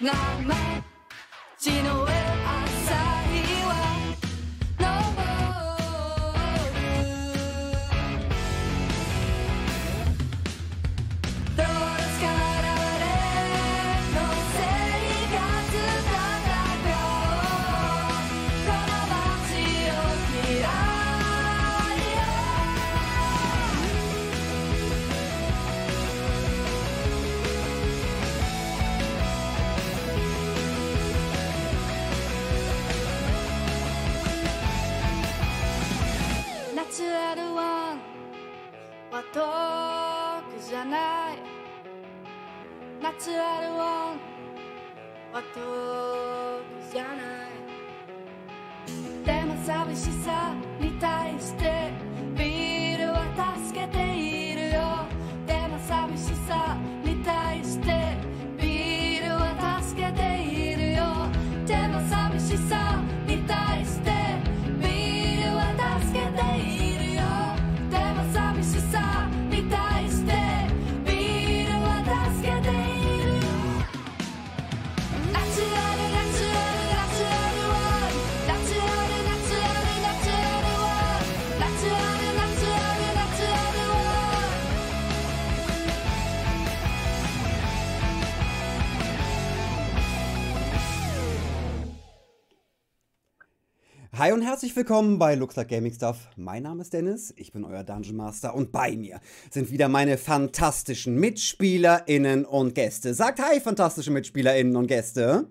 名前ナチュラルワンは遠くじゃない。でも寂しさに対して Hi und herzlich willkommen bei Looks Like Gaming Stuff. Mein Name ist Dennis, ich bin euer Dungeon Master und bei mir sind wieder meine fantastischen MitspielerInnen und Gäste. Sagt Hi, fantastische MitspielerInnen und Gäste.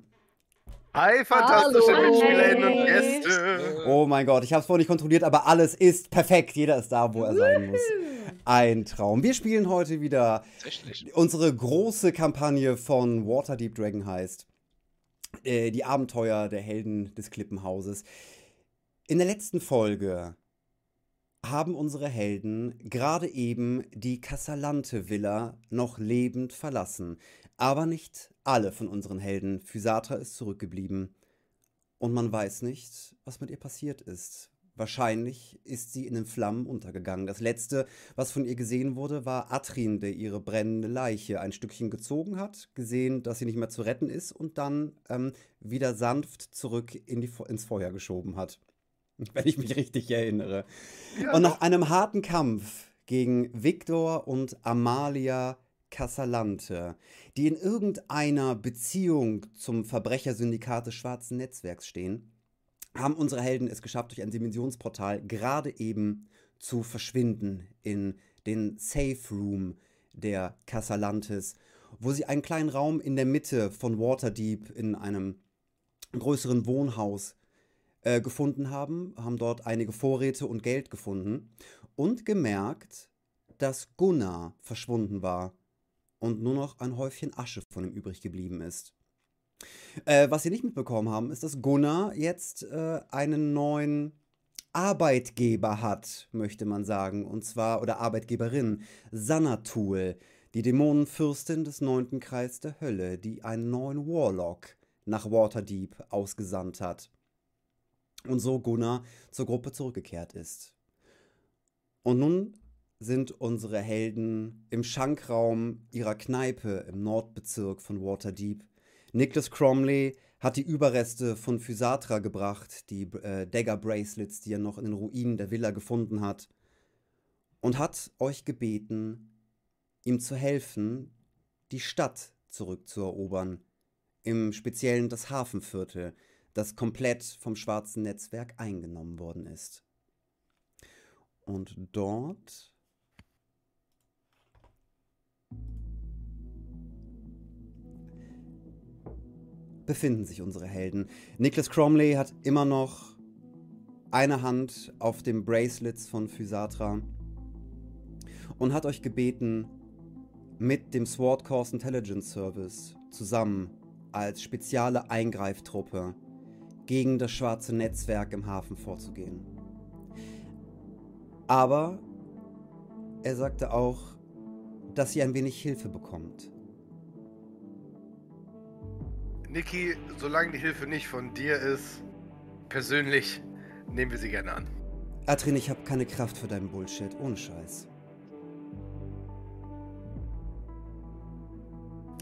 Hi, fantastische Hallo. Mitspielerinnen und. Gäste. Oh mein Gott, ich habe es vorhin nicht kontrolliert, aber alles ist perfekt. Jeder ist da, wo er sein muss. Ein Traum. Wir spielen heute wieder unsere große Kampagne von Waterdeep Dragon heißt. Äh, die Abenteuer der Helden des Klippenhauses. In der letzten Folge haben unsere Helden gerade eben die Casalante-Villa noch lebend verlassen. Aber nicht alle von unseren Helden. Physatra ist zurückgeblieben. Und man weiß nicht, was mit ihr passiert ist. Wahrscheinlich ist sie in den Flammen untergegangen. Das letzte, was von ihr gesehen wurde, war Atrin, der ihre brennende Leiche ein Stückchen gezogen hat, gesehen, dass sie nicht mehr zu retten ist und dann ähm, wieder sanft zurück in die, ins Feuer geschoben hat. Wenn ich mich richtig erinnere. Ja, und nach einem harten Kampf gegen Victor und Amalia Casalante, die in irgendeiner Beziehung zum Verbrechersyndikat des Schwarzen Netzwerks stehen, haben unsere Helden es geschafft, durch ein Dimensionsportal gerade eben zu verschwinden in den Safe Room der Casalantes, wo sie einen kleinen Raum in der Mitte von Waterdeep in einem größeren Wohnhaus äh, gefunden haben, haben dort einige Vorräte und Geld gefunden und gemerkt, dass Gunnar verschwunden war und nur noch ein Häufchen Asche von ihm übrig geblieben ist. Äh, was sie nicht mitbekommen haben, ist, dass Gunnar jetzt äh, einen neuen Arbeitgeber hat, möchte man sagen, und zwar, oder Arbeitgeberin, Sanatul, die Dämonenfürstin des neunten Kreis der Hölle, die einen neuen Warlock nach Waterdeep ausgesandt hat. Und so Gunnar zur Gruppe zurückgekehrt ist. Und nun sind unsere Helden im Schankraum ihrer Kneipe im Nordbezirk von Waterdeep. Nicholas Cromley hat die Überreste von Physatra gebracht, die äh, Dagger Bracelets, die er noch in den Ruinen der Villa gefunden hat, und hat euch gebeten, ihm zu helfen, die Stadt zurückzuerobern. Im Speziellen das Hafenviertel, das komplett vom schwarzen Netzwerk eingenommen worden ist. Und dort befinden sich unsere Helden. Nicholas Cromley hat immer noch eine Hand auf dem Bracelets von Physatra und hat euch gebeten, mit dem Sword Course Intelligence Service zusammen als spezielle Eingreiftruppe gegen das schwarze Netzwerk im Hafen vorzugehen. Aber er sagte auch, dass ihr ein wenig Hilfe bekommt. Niki, solange die Hilfe nicht von dir ist, persönlich nehmen wir sie gerne an. Atrin, ich habe keine Kraft für deinen Bullshit, ohne Scheiß.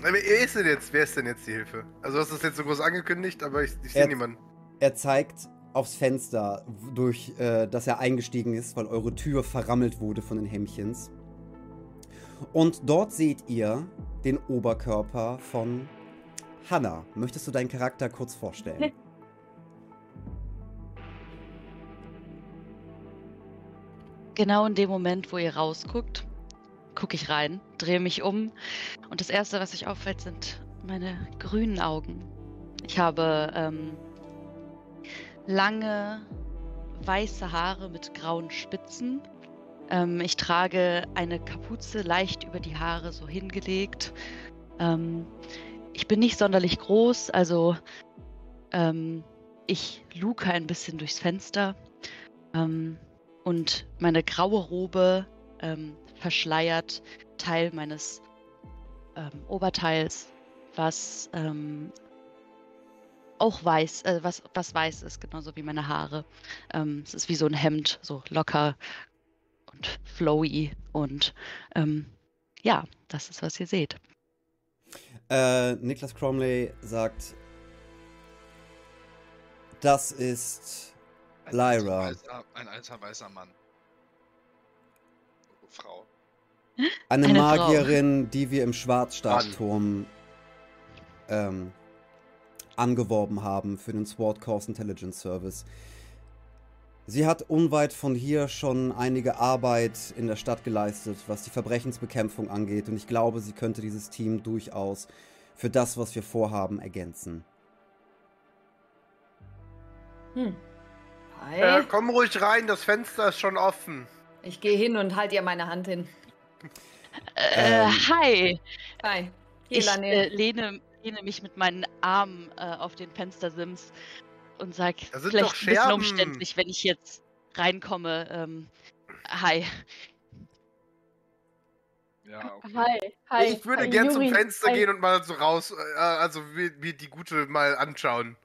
Wer ist denn jetzt? Wer ist denn jetzt die Hilfe? Also, du hast das jetzt so groß angekündigt, aber ich, ich sehe niemanden. Er zeigt aufs Fenster, durch äh, das er eingestiegen ist, weil eure Tür verrammelt wurde von den Hämmchens. Und dort seht ihr den Oberkörper von Hannah. Möchtest du deinen Charakter kurz vorstellen? Genau in dem Moment, wo ihr rausguckt, gucke ich rein, drehe mich um und das Erste, was sich auffällt, sind meine grünen Augen. Ich habe ähm, lange weiße Haare mit grauen Spitzen. Ähm, ich trage eine Kapuze leicht über die Haare so hingelegt. Ähm, ich bin nicht sonderlich groß, also ähm, ich luke ein bisschen durchs Fenster. Ähm, und meine graue Robe ähm, verschleiert Teil meines ähm, Oberteils, was auch weiß, äh, was, was weiß ist, genauso wie meine Haare. Ähm, es ist wie so ein Hemd, so locker und flowy und ähm, ja, das ist, was ihr seht. äh, Niklas Cromley sagt, das ist Ein Lyra. Alter, weißer, ein alter weißer Mann. Frau. eine, Eine Frau. Magierin, die wir im Schwarzstabturm ähm, angeworben haben für den Sword Course Intelligence Service. Sie hat unweit von hier schon einige Arbeit in der Stadt geleistet, was die Verbrechensbekämpfung angeht. Und ich glaube, sie könnte dieses Team durchaus für das, was wir vorhaben, ergänzen. Hm. Hi. Ja, komm ruhig rein, das Fenster ist schon offen. Ich gehe hin und halte ihr meine Hand hin. Äh, Ähm. hi, Hi. ich Helane. äh, lehne, lehne mich mit meinen Armen äh, auf den Fenstersims und sag, Da sind vielleicht doch ein bisschen umständlich, wenn ich jetzt reinkomme. Ähm, hi. Ja, okay. Hi, hi. ich würde hi, gern zum. Fenster hi. gehen und mal so raus, äh, also mir, mir die Gute mal anschauen.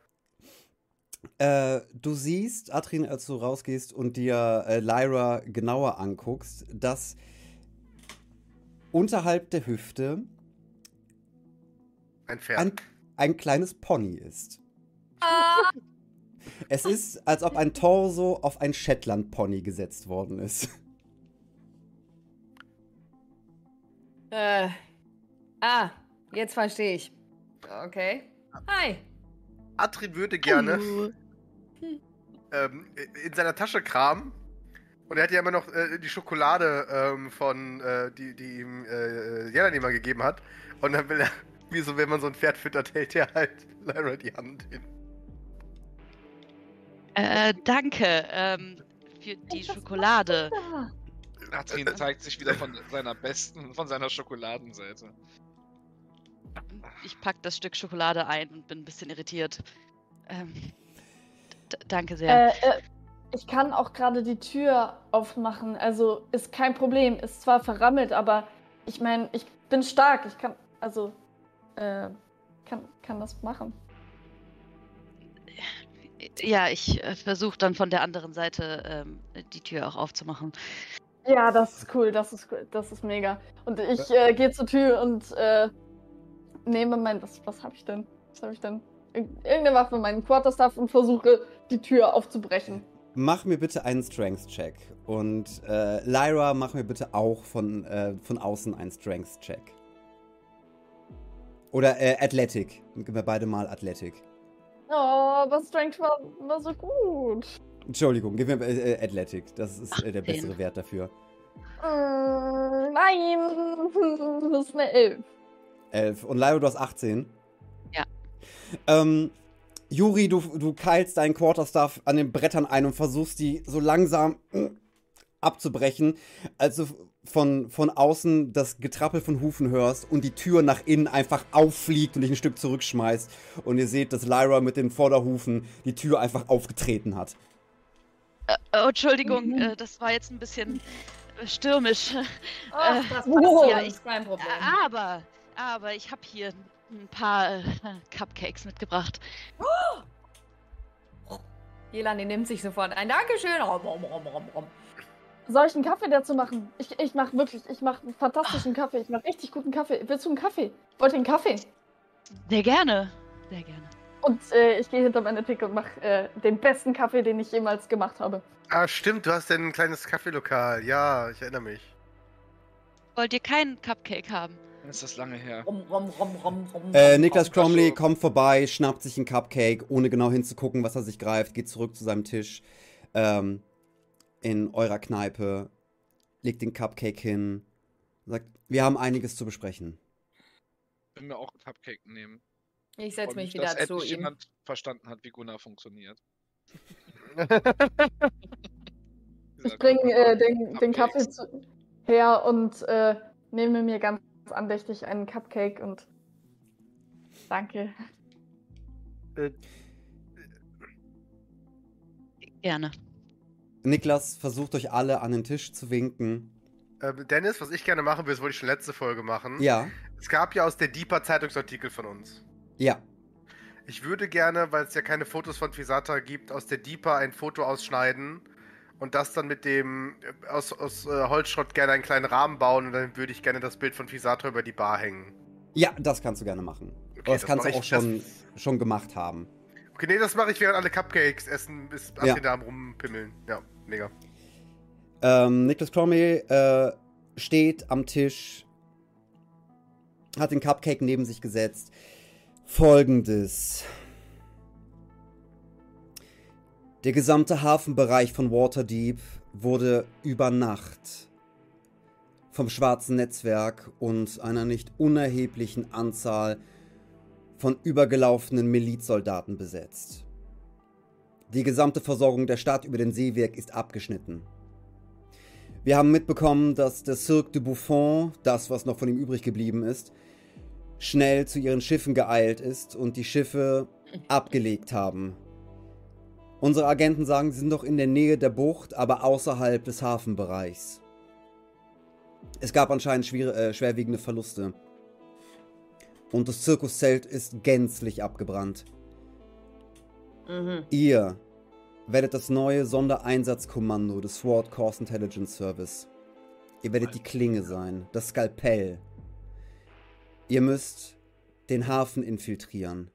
Äh, du siehst, Adrien, als du rausgehst und dir äh, Lyra genauer anguckst, dass unterhalb der Hüfte Ein Pferd. ein, ein kleines Pony ist. Ah, Es ist, als ob ein Torso auf ein Shetland-Pony gesetzt worden ist. äh. ah, jetzt verstehe ich. Okay. Hi. Atrin würde gerne ähm, in seiner Tasche kramen. Und er hat ja immer noch äh, die Schokolade ähm, von, äh, die, die ihm äh, Jelani mal gegeben hat. Und dann will er, wie so, wenn man so ein Pferd füttert, hält er halt Lyra die Hand hin. Äh, danke ähm, für die Schokolade. Natrin zeigt sich wieder von seiner besten, von seiner Schokoladenseite. Ich pack das Stück Schokolade ein und bin ein bisschen irritiert. Ähm, danke sehr. äh, äh, ich kann auch gerade die Tür aufmachen. Also ist kein Problem. Ist zwar verrammelt, aber ich meine, ich bin stark. Ich kann, also, äh, kann, kann das machen. Ja, ich äh, versuche dann von der anderen Seite ähm, die Tür auch aufzumachen. Ja, das ist cool. Das ist cool. Das ist mega. Und ich äh, gehe zur Tür und äh, nehme mein, was, was habe ich denn? Was habe ich denn? Ir- Irgendeine Waffe, meinen Quarterstaff und versuche die Tür aufzubrechen. Mach mir bitte einen Strength-Check. Und äh, Lyra, mach mir bitte auch von, äh, von außen einen Strength-Check. Oder äh, Athletic. Gib mir beide mal Athletic. Oh, aber Strength war, war so gut. Entschuldigung, gib mir äh, äh, Athletic. Das ist äh, der 18. bessere Wert dafür. Mm, nein, das ist eine Elf. 11. Und Lyra, du hast 18? Ja. Ähm, Juri, du, du keilst deinen Quarterstaff an den Brettern ein und versuchst die so langsam äh, abzubrechen, als du von, von außen das Getrappel von Hufen hörst und die Tür nach innen einfach auffliegt und dich ein Stück zurückschmeißt. Und ihr seht, dass Lyra mit den Vorderhufen die Tür einfach aufgetreten hat. Äh, oh, Entschuldigung, Mhm. äh, das war jetzt ein bisschen äh, stürmisch. Ach, Äh, das passiert, Ja, ist kein Problem. Aber, aber ich habe hier ein paar äh, Cupcakes mitgebracht. Jelani nimmt sich sofort ein. Dankeschön. Rom, rom, rom, rom. Soll ich einen Kaffee dazu machen? Ich, ich mache wirklich, ich mache einen fantastischen Kaffee. Ich mache richtig guten Kaffee. Willst du einen Kaffee? Wollt ihr einen Kaffee? Sehr gerne. Sehr gerne. Und äh, ich gehe hinter meine Theke und mache äh, den besten Kaffee, den ich jemals gemacht habe. Ah, stimmt, du hast ja ein kleines Kaffeelokal. Ja, ich erinnere mich. Wollt ihr keinen Cupcake haben? Dann ist das lange her. Rum, rum, rum, rum, rum, Äh, Niklas. Cromley kommt vorbei, schnappt sich einen Cupcake, ohne genau hinzugucken, was er sich greift, geht zurück zu seinem Tisch ähm, in eurer Kneipe, legt den Cupcake hin, sagt, wir haben einiges zu besprechen. Wenn wir auch einen Cupcake nehmen. Ich setze mich dass wieder zu endlich ihm. jemand verstanden hat, wie Gunnar funktioniert. Ich bringe äh, den, den Kaffee zu, her und äh, nehme mir ganz andächtig einen Cupcake und danke. Gerne. Niklas versucht euch alle an den Tisch zu winken. Ähm, Dennis, was ich gerne machen will, das wollte ich schon letzte Folge machen. Ja, Es gab ja aus der Deeper Zeitungsartikel von uns. ja. Ich würde gerne, weil es ja keine Fotos von Fisata gibt, aus der Deeper ein Foto ausschneiden und das dann mit dem äh, aus, aus äh, Holzschrott gerne einen kleinen Rahmen bauen und dann würde ich gerne das Bild von Fisata über die Bar hängen. Ja, das kannst du gerne machen. Okay, das, kannst du auch schon, Das, schon gemacht haben. okay, nee, das mache ich während alle Cupcakes essen, bis Ja. ja. da am rumpimmeln. Ja, mega. Ähm, Niklas Cromley äh, steht am Tisch, hat den Cupcake neben sich gesetzt. Folgendes. Der gesamte Hafenbereich von Waterdeep wurde über Nacht vom schwarzen Netzwerk und einer nicht unerheblichen Anzahl von übergelaufenen Milizsoldaten besetzt. Die gesamte Versorgung der Stadt über den Seeweg ist abgeschnitten. Wir haben mitbekommen, dass der Cirque de Buffon, das was noch von ihm übrig geblieben ist, schnell zu ihren Schiffen geeilt ist und die Schiffe abgelegt haben. Unsere Agenten sagen, sie sind noch in der Nähe der Bucht, aber außerhalb des Hafenbereichs. Es gab anscheinend äh, schwerwiegende Verluste. Und das Zirkuszelt ist gänzlich abgebrannt. Mhm. Ihr werdet das neue Sondereinsatzkommando des Sword Course Intelligence Service. Ihr werdet die Klinge sein, das Skalpell. Ihr müsst den Hafen infiltrieren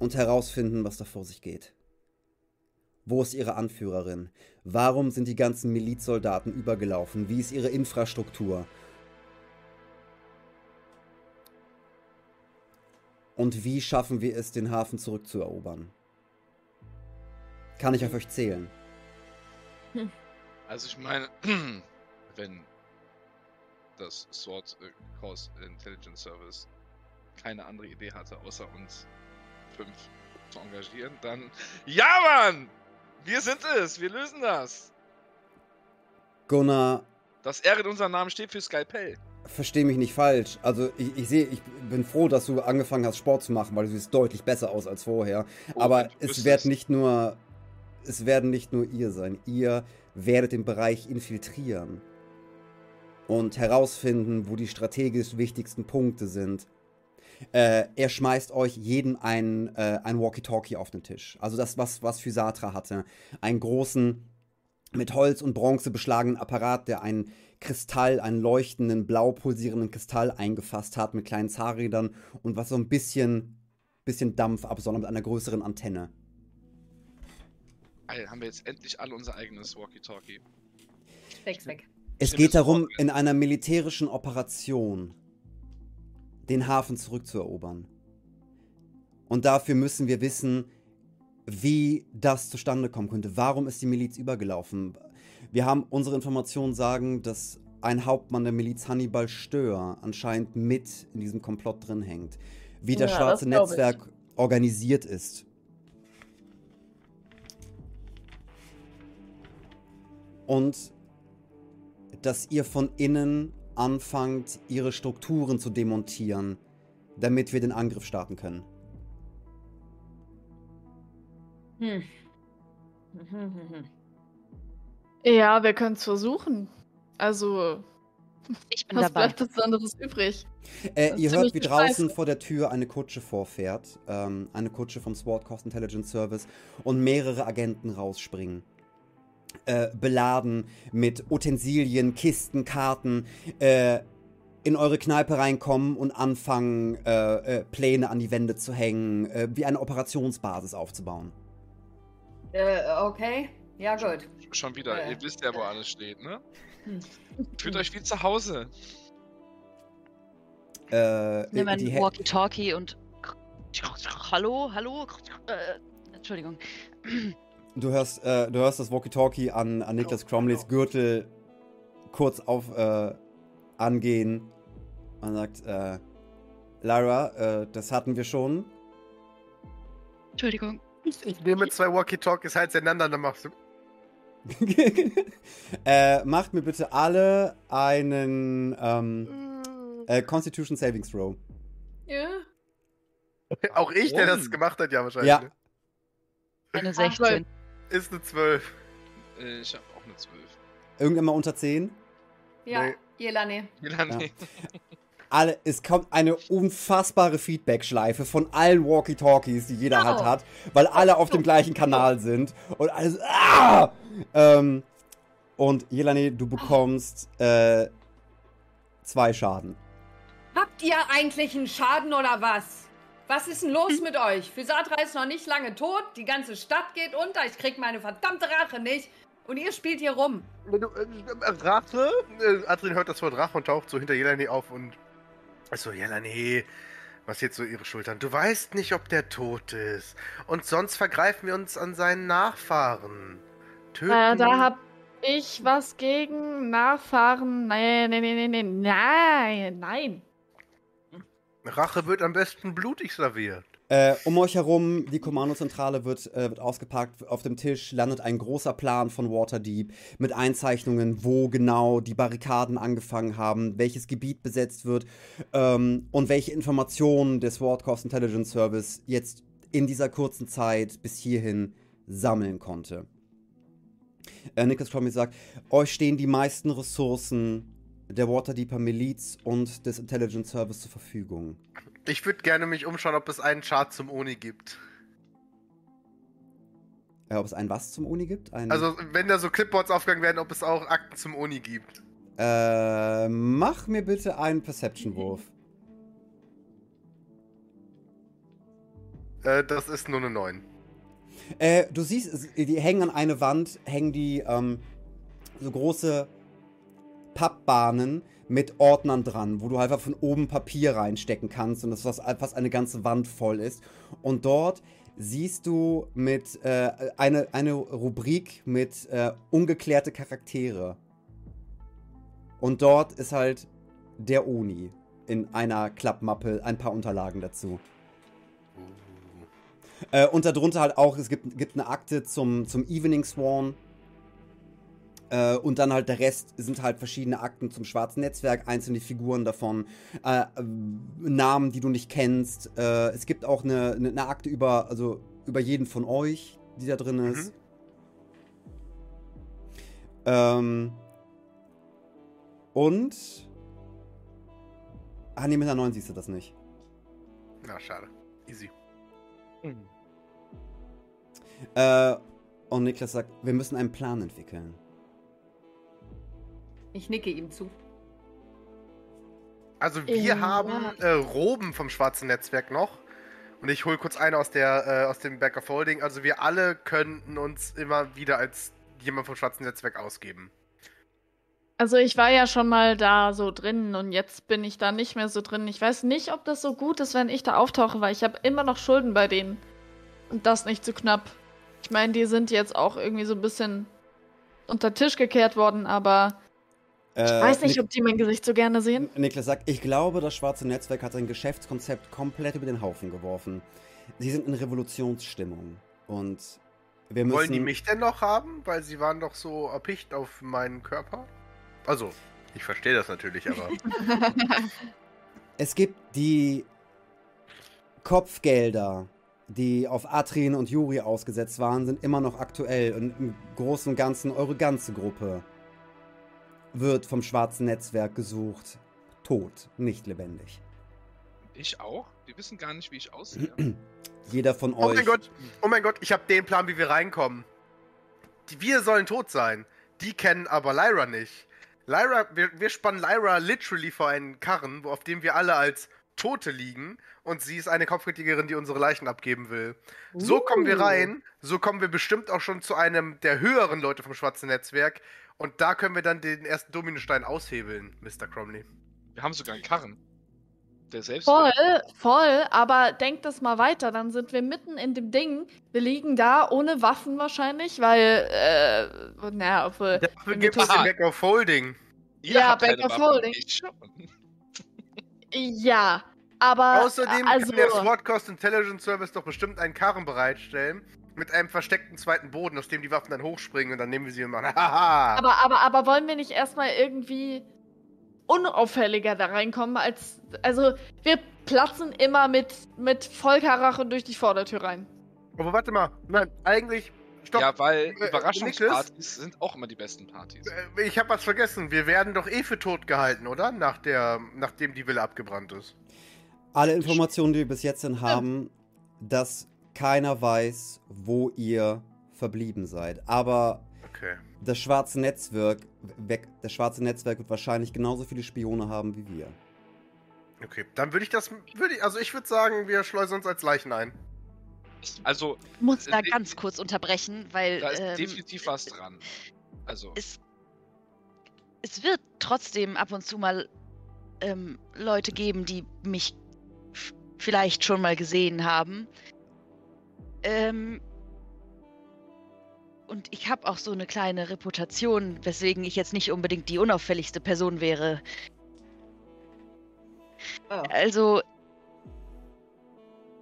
und herausfinden, was da vor sich geht. Wo ist ihre Anführerin? Warum sind die ganzen Milizsoldaten übergelaufen? Wie ist ihre Infrastruktur? Und wie schaffen wir es, den Hafen zurückzuerobern? Kann ich auf euch zählen? Also ich meine, wenn das Sword Course Intelligence Service keine andere Idee hatte, außer uns fünf zu engagieren, dann ja, Mann! Wir sind es! Wir lösen das! Gunnar, Das R in unserem Namen steht für Skalpell. Versteh mich nicht falsch. Also ich, ich sehe, ich bin froh, dass du angefangen hast, Sport zu machen, weil du siehst deutlich besser aus als vorher. Oh, Aber es wird nicht nur, es werden nicht nur ihr sein. Ihr werdet den Bereich infiltrieren und herausfinden, wo die strategisch wichtigsten Punkte sind. Äh, er schmeißt euch jedem ein, äh, ein Walkie-Talkie auf den Tisch. Also das, was, was Physatra hatte. Einen großen, mit Holz und Bronze beschlagenen Apparat, der einen Kristall, einen leuchtenden, blau pulsierenden Kristall eingefasst hat mit kleinen Zahnrädern und was so ein bisschen, bisschen Dampf absondert mit einer größeren Antenne. Geil, haben wir jetzt endlich alle unser eigenes Walkie-Talkie. Steck's weg. Es Stimmt, geht darum, in einer militärischen Operation den Hafen zurückzuerobern. Und dafür müssen wir wissen, wie das zustande kommen könnte. Warum ist die Miliz übergelaufen? Wir haben unsere Informationen sagen, dass ein Hauptmann der Miliz Hannibal Stör anscheinend mit in diesem Komplott drin hängt. Wie das Ja, schwarze das ich. Netzwerk organisiert ist. Und dass ihr von innen anfangt, ihre Strukturen zu demontieren, damit wir den Angriff starten können. Hm. Ja, wir können es versuchen. Also, Ich bin was dabei. bleibt uns anderes übrig? Äh, Das ihr hört, wie draußen vor der Tür eine Kutsche vorfährt. Ähm, eine Kutsche vom Sword Coast Intelligence Service und mehrere Agenten rausspringen. äh, beladen mit Utensilien, Kisten, Karten, äh, in eure Kneipe reinkommen und anfangen, äh, äh, Pläne an die Wände zu hängen, äh, wie eine Operationsbasis aufzubauen. Äh, okay. Ja, gut. Schon wieder, Ja. ihr wisst ja, wo alles steht, ne? Hm. Fühlt euch wie zu Hause. Äh, Nimm ein Walkie-Talkie und. Hallo, hallo. Äh, Entschuldigung. Du hörst, äh, du hörst das Walkie-Talkie an, an Niklas Cromleys Gürtel kurz auf äh, angehen und sagt, äh, Lara, äh, das hatten wir schon. Entschuldigung. Ich nehme zwei Walkie-Talkies halt auseinander, dann machst du. äh, macht mir bitte alle einen ähm, äh, Constitution Savings Throw. Ja. Auch ich, der das gemacht hat, ja wahrscheinlich. Ja. ne? Eine Ach, 16. Ist eine 12. Äh, ich habe auch eine 12. Irgendwann mal unter 10. Ja, Nee. Jelani. Melanie. Alle, es kommt eine unfassbare Feedback-Schleife von allen Walkie-Talkies, die jeder halt hat, weil alle auf dem gleichen Kanal sind und alles. Ah! Ähm, und Jelani, du bekommst äh, zwei Schaden. Habt ihr eigentlich einen Schaden oder was? Was ist denn los mit euch? Physatra ist noch nicht lange tot, die ganze Stadt geht unter, ich krieg meine verdammte Rache nicht und ihr spielt hier rum. Äh, Rache? Äh, Adrian hört das Wort Rache und taucht so hinter Jelani auf und. Achso, Jelani. Was jetzt so ihre Schultern? Du weißt nicht, ob der tot ist. Und sonst vergreifen wir uns an seinen Nachfahren. Töten. Äh, da hab ich was gegen Nachfahren. Nein, nein, nein, nein, nein, nein. Rache wird am besten blutig serviert. Äh, um euch herum, die Kommandozentrale wird, äh, wird ausgepackt. Auf dem Tisch landet ein großer Plan von Waterdeep mit Einzeichnungen, wo genau die Barrikaden angefangen haben, welches Gebiet besetzt wird ähm, und welche Informationen der Sword Coast Intelligence Service jetzt in dieser kurzen Zeit bis hierhin sammeln konnte. Äh, Nicholas Cromley sagt, euch stehen die meisten Ressourcen der Waterdeeper Miliz und des Intelligence Service zur Verfügung. Ich würde gerne mich umschauen, ob es einen Chart zum Oni gibt. Äh, ob es ein was zum Uni gibt? Ein, Also, wenn da so Clipboards aufgegangen werden, ob es auch Akten zum Oni gibt. Äh, mach mir bitte einen Perception-Wurf. Äh, das ist nur eine 9. Äh, du siehst, die hängen an eine Wand, hängen die ähm, so große Pappbahnen mit Ordnern dran, wo du einfach von oben Papier reinstecken kannst und das was fast eine ganze Wand voll ist. Und dort siehst du mit äh, eine, eine Rubrik mit äh, ungeklärte Charaktere. Und dort ist halt der Uni in einer Klappmappe, ein paar Unterlagen dazu. Äh, und darunter halt auch, es gibt, gibt eine Akte zum, zum Evening Sworn. Äh, und dann halt der Rest sind halt verschiedene Akten zum schwarzen Netzwerk, einzelne Figuren davon, äh, Namen, die du nicht kennst. Äh, es gibt auch eine, eine, eine Akte über, also über jeden von euch, die da drin ist. Ähm, und. Ah, nee, mit der 9 siehst du das nicht. Na, schade. Easy. Äh, und Niklas sagt, wir müssen einen Plan entwickeln. Ich nicke ihm zu. Also wir Ja. haben äh, Roben vom schwarzen Netzwerk noch. Und ich hole kurz eine aus der äh, aus dem Back of Holding. Also wir alle könnten uns immer wieder als jemand vom schwarzen Netzwerk ausgeben. Also ich war ja schon mal da so drin und jetzt bin ich da nicht mehr so drin. Ich weiß nicht, ob das so gut ist, wenn ich da auftauche, weil ich habe immer noch Schulden bei denen. Und das nicht zu knapp. Ich meine, die sind jetzt auch irgendwie so ein bisschen unter Tisch gekehrt worden, aber Äh, ich weiß nicht, Nik ob die mein Gesicht so gerne sehen. Niklas sagt, ich glaube, das schwarze Netzwerk hat sein Geschäftskonzept komplett über den Haufen geworfen. Sie sind in Revolutionsstimmung. Und wir müssen. Wollen die mich denn noch haben? Weil sie waren doch so erpicht auf meinen Körper. Also, ich verstehe das natürlich, aber. Es gibt die Kopfgelder, die auf Atrin und Juri ausgesetzt waren, sind immer noch aktuell. Und im Großen und Ganzen, eure ganze Gruppe wird vom schwarzen Netzwerk gesucht. Tot, nicht lebendig. Ich auch? Die wissen gar nicht, wie ich aussehe. Jeder von oh euch. mein Gott, oh mein Gott, ich habe den Plan, wie wir reinkommen. die, wir sollen tot sein. Die kennen aber Lyra nicht. Lyra, wir, wir spannen Lyra literally vor einen Karren, wo, auf dem wir alle als Tote liegen. Und sie ist eine Kopfgeldjägerin, die unsere Leichen abgeben will. So kommen wir Uh. rein. So kommen wir bestimmt auch schon zu einem der höheren Leute vom Schwarzen Netzwerk. Und da können wir dann den ersten Dominostein aushebeln, Mr. Cromley. Wir haben sogar einen Karren. Der selbst. Voll, voll, aber denk das mal weiter, dann sind wir mitten in dem Ding. Wir liegen da ohne Waffen wahrscheinlich, weil, äh, naja, obwohl. Dafür gibt es den Back of Holding. Ihr Ja, Back of Holding. Ja, aber. Außerdem also, kann der SWAT Cost Intelligence Service doch bestimmt einen Karren bereitstellen. Mit einem versteckten zweiten Boden, aus dem die Waffen dann hochspringen und dann nehmen wir sie. Haha! aber, aber, aber wollen wir nicht erstmal irgendwie unauffälliger da reinkommen, als. Also, wir platzen immer mit, mit Vollkarache durch die Vordertür rein. Aber warte mal. Nein, eigentlich. Stopp. Ja, weil Äh, Überraschungspartys sind auch immer die besten Partys. Äh, Ich habe was vergessen. Wir werden doch eh für tot gehalten, oder? Nach der, nachdem die Villa abgebrannt ist. Alle Informationen, die wir bis jetzt haben, dass keiner weiß, wo ihr verblieben seid. Aber Okay. das schwarze Netzwerk, weg, das schwarze Netzwerk wird wahrscheinlich genauso viele Spione haben wie wir. Okay. Dann würde ich das. Würde ich, also ich würde sagen, wir schleusen uns als Leichen ein. Also, Ich muss da Äh, ganz kurz unterbrechen, weil da ist ähm, definitiv was dran. Also, es, es wird trotzdem ab und zu mal ähm, Leute geben, die mich vielleicht schon mal gesehen haben. Ähm, und ich habe auch so eine kleine Reputation, weswegen ich jetzt nicht unbedingt die unauffälligste Person wäre. Also,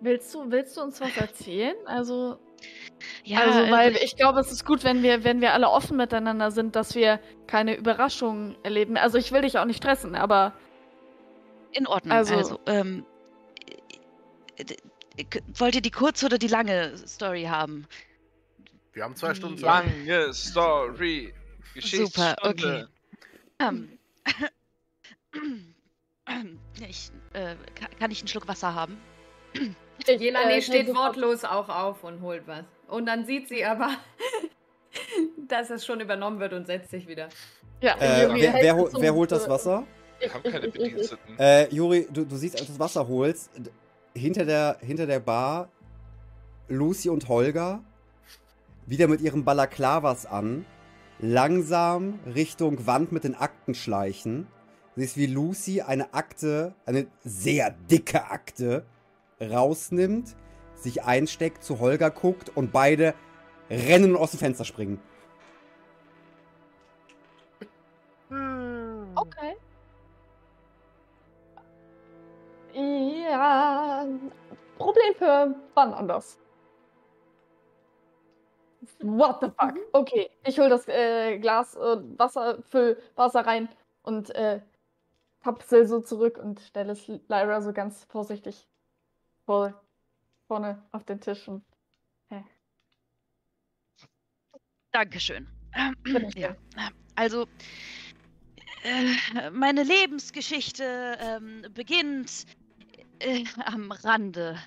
Willst du, willst du uns was erzählen? Also, ja, also, weil also ich glaube, es ist gut, wenn wir, wenn wir alle offen miteinander sind, dass wir keine Überraschungen erleben. Also, ich will dich auch nicht stressen, aber in Ordnung. also- Also, ähm, äh, wollt ihr die kurze oder die lange Story haben? Wir haben zwei Stunden. Zeit. lange Story. Super, Geschichtsstunde. Ähm, ich, äh, ka- kann ich einen Schluck Wasser haben? Ich, Jelane äh, steht wortlos auch auf und holt was. Und dann sieht sie aber, dass es schon übernommen wird und setzt sich wieder. Ja, Äh, wer, wer, hol- wer holt das Wasser? Wir haben keine Bediensteten. Äh, Juri, du, du siehst, als du das Wasser holst, hinter der, hinter der Bar Lucy und Holger wieder mit ihren Balaklavas an, langsam Richtung Wand mit den Akten schleichen. Siehst, wie Lucy eine Akte, eine sehr dicke Akte, rausnimmt, sich einsteckt, zu Holger guckt und beide rennen und aus dem Fenster springen. Okay. Ja. Problem für wann anders. What the fuck? Okay, ich hol das äh, Glas äh, Wasser, füll Wasser rein und äh, kapsel so zurück und stelle es Lyra so ganz vorsichtig vor, vorne auf den Tisch. Und, Dankeschön. Ja, also äh, meine Lebensgeschichte ähm, beginnt äh, am Rande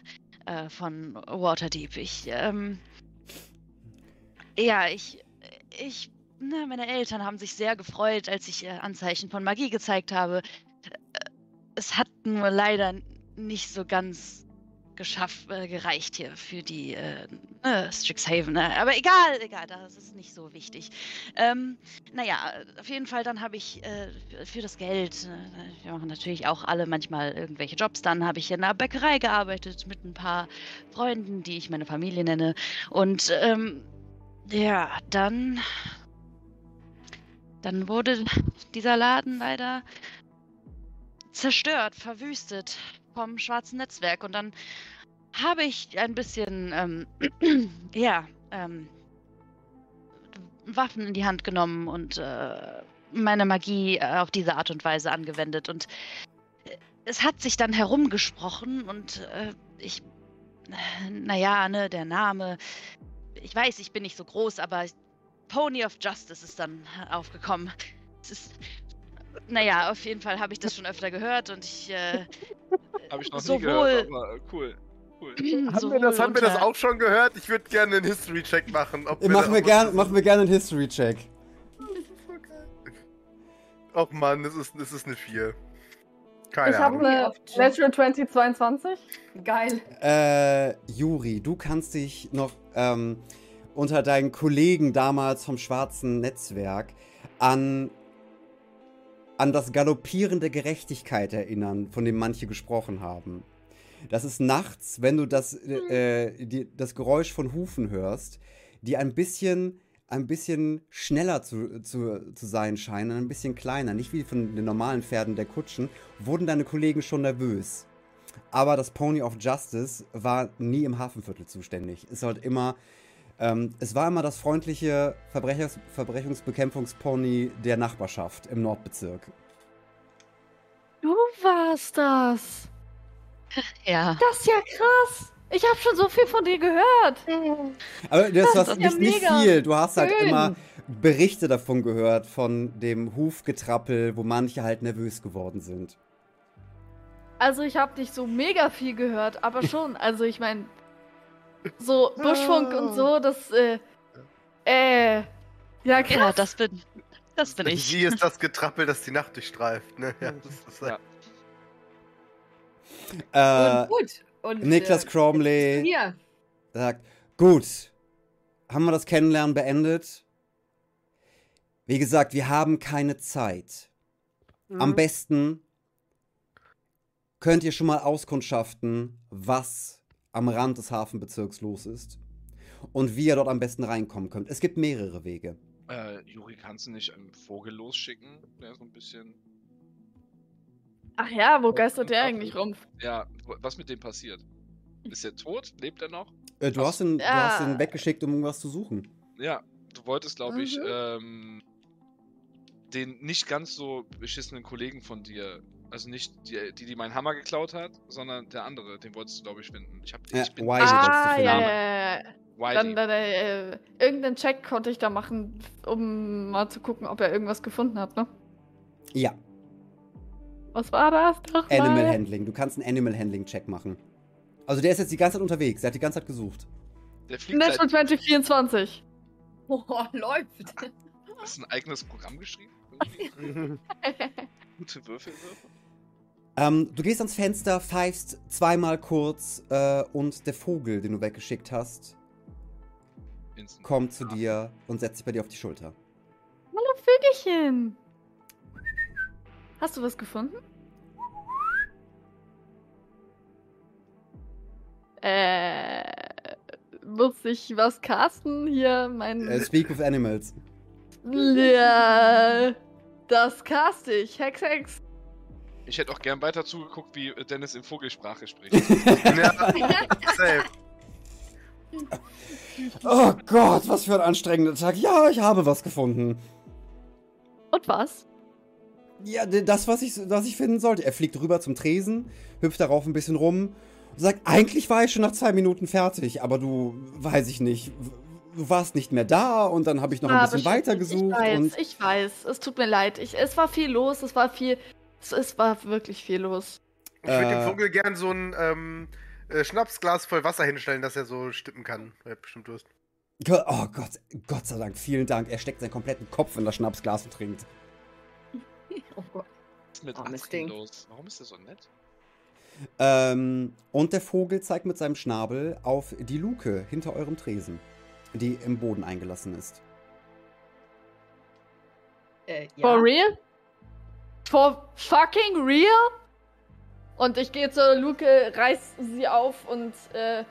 äh, von Waterdeep. Ich, ähm, ja, ich, ich, na, meine Eltern haben sich sehr gefreut, als ich Anzeichen von Magie gezeigt habe. Es hat nur leider nicht so ganz geschafft, äh, gereicht hier für die äh, äh, Strixhaven. Ne? Aber egal, egal, das ist nicht so wichtig. Ähm, naja, auf jeden Fall, dann habe ich äh, für- das Geld, äh, wir machen natürlich auch alle manchmal irgendwelche Jobs, dann habe ich in einer Bäckerei gearbeitet mit ein paar Freunden, die ich meine Familie nenne. Und ähm, ja, dann, dann wurde dieser Laden leider zerstört, verwüstet vom schwarzen Netzwerk. Und dann habe ich ein bisschen, ähm, ja, ähm, Waffen in die Hand genommen und äh, meine Magie äh, auf diese Art und Weise angewendet. Und äh, es hat sich dann herumgesprochen und äh, ich, naja, ne, der Name, ich weiß, ich bin nicht so groß, aber Pony of Justice ist dann aufgekommen. Es ist, naja, auf jeden Fall habe ich das schon öfter gehört und ich, äh, Habe ich noch nie sowohl- gehört, aber cool. cool. Haben, wir das, haben wir das auch schon gehört? Ich würde gerne einen History-Check machen. Ob Machen wir, gern, machen wir gerne einen History-Check. Och Mann, das ist, das ist eine 4. Keine Ich habe eine Natural 2022. Geil. Äh, Juri, du kannst dich noch ähm, unter deinen Kollegen damals vom schwarzen Netzwerk an, an das Galoppieren der Gerechtigkeit erinnern, von dem manche gesprochen haben. Das ist nachts, wenn du das, äh, die, das Geräusch von Hufen hörst, die ein bisschen, ein bisschen schneller zu, zu, zu sein scheinen, ein bisschen kleiner, nicht wie von den normalen Pferden der Kutschen, wurden deine Kollegen schon nervös. Aber das Pony of Justice war nie im Hafenviertel zuständig. Es sollte immer, ähm, es war immer das freundliche Verbrechers, Verbrechungsbekämpfungspony der Nachbarschaft im Nordbezirk. Du warst das. Ja. Das ist ja krass. Ich habe schon so viel von dir gehört. Aber das, Das ist ja nicht, nicht mega viel. Du hast halt schön. immer Berichte davon gehört, von dem Hufgetrappel, wo manche halt nervös geworden sind. Also ich habe nicht so mega viel gehört, aber schon. Also ich meine, so Buschfunk und so, das, äh, äh, ja krass. Ja, das bin, das bin ich. Sie ist das Getrappel, das die Nacht durchstreift. Ne? Ja, das ist, Ja. Äh, und gut. Und, Niklas äh, Cromley sagt, gut, haben wir das Kennenlernen beendet? Wie gesagt, wir haben keine Zeit. Am Mhm. besten könnt ihr schon mal auskundschaften, was am Rand des Hafenbezirks los ist und wie ihr dort am besten reinkommen könnt. Es gibt mehrere Wege. Äh, Juri, kannst du nicht einen Vogel losschicken? Der so ein bisschen. Ach ja, wo geistert der eigentlich rum? Ja, was mit dem passiert? Ist er tot? Lebt er noch? Äh, du, hast ihn, du ja. hast ihn weggeschickt, um irgendwas zu suchen. Ja, du wolltest, glaube ich, Mhm. ähm, den nicht ganz so beschissenen Kollegen von dir, also nicht die, die, die meinen Hammer geklaut hat, sondern der andere, den wolltest du, glaube ich, finden. Ich, hab, Ja, ich bin Wiley Ah, ja, ja, ja. Dann, dann äh, irgendeinen Check konnte ich da machen, um mal zu gucken, ob er irgendwas gefunden hat, ne? Ja, Was war das doch mal? Animal Handling. Du kannst einen Animal Handling Check machen. Also der ist jetzt die ganze Zeit unterwegs. Er hat die ganze Zeit gesucht. Der fliegt Natural seit, 2024. Oh, läuft. hast du ein eigenes Programm geschrieben? Gute Würfelwürfe? Ähm, du gehst ans Fenster, pfeifst zweimal kurz äh, und der Vogel, den du weggeschickt hast, Instant. kommt zu dir und setzt sich bei dir auf die Schulter. Hallo Vögelchen. Hast du was gefunden? Äh, muss ich was casten? Hier, mein... Äh, speak with Animals. ja, das cast ich. Hex, Hex. Ich hätte auch gern weiter zugeguckt, wie Dennis in Vogelsprache spricht. ja, safe. Oh Gott, was für ein anstrengender Tag. Ja, ich habe was gefunden. Und was? Ja, das, was ich, was ich finden sollte. Er fliegt rüber zum Tresen, hüpft darauf ein bisschen rum und sagt, eigentlich war ich schon nach zwei Minuten fertig, aber du, weiß ich nicht, du warst nicht mehr da und dann habe ich noch ein Ah, bisschen weiter gesucht. Ich weiß, und ich weiß. Es tut mir leid. Ich, es war viel los. Es war viel... Es, es war wirklich viel los. Ich würde dem Äh. Vogel gern so ein ähm, äh, Schnapsglas voll Wasser hinstellen, dass er so stippen kann. Er hat bestimmt Durst. Oh Gott, Gott sei Dank, vielen Dank. Er steckt seinen kompletten Kopf in das Schnapsglas und trinkt. Oh Gott. Was ist mit Armes Astrid Ding. los? Warum ist der so nett? Ähm, und der Vogel zeigt mit seinem Schnabel auf die Luke hinter eurem Tresen, die im Boden eingelassen ist. Äh, For ja. real? For fucking real? Und ich gehe zur Luke, reiß sie auf und äh,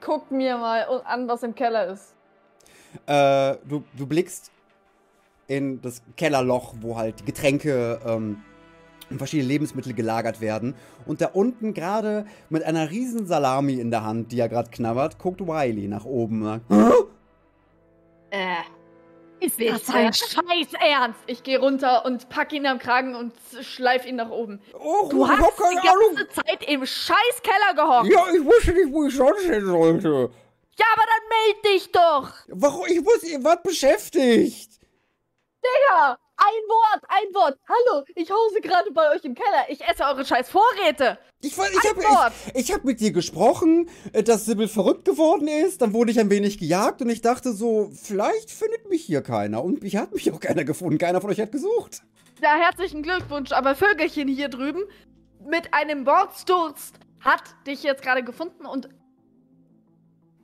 guck mir mal an, was im Keller ist. Äh, du, du blickst in das Kellerloch, wo halt die Getränke ähm, und verschiedene Lebensmittel gelagert werden. Und da unten gerade mit einer riesen Salami in der Hand, die er gerade knabbert, guckt Wiley nach oben. und sagt, "Hä? Äh, Ist das ein Scheiß Ernst? Ich gehe runter und pack ihn am Kragen und schleif ihn nach oben. Oh, Du ich hast die ganze Ahnung. Zeit im scheiß Keller gehockt. Ja, ich wusste nicht, wo ich sonst hin sollte. Ja, aber dann meld dich doch. Warum? Ich wusste, ihr wart beschäftigt. Ja, ein Wort, ein Antwort! Hallo, ich hause gerade bei euch im Keller. Ich esse eure scheiß Vorräte. Ich, wollt- ich habe ich, ich hab mit dir gesprochen, äh, dass Sibyl verrückt geworden ist. Dann wurde ich ein wenig gejagt und ich dachte so, vielleicht findet mich hier keiner. Und mich hat mich auch keiner gefunden. Keiner von euch hat gesucht. Ja, herzlichen Glückwunsch, aber Vögelchen hier drüben mit einem Wortsturz hat dich jetzt gerade gefunden und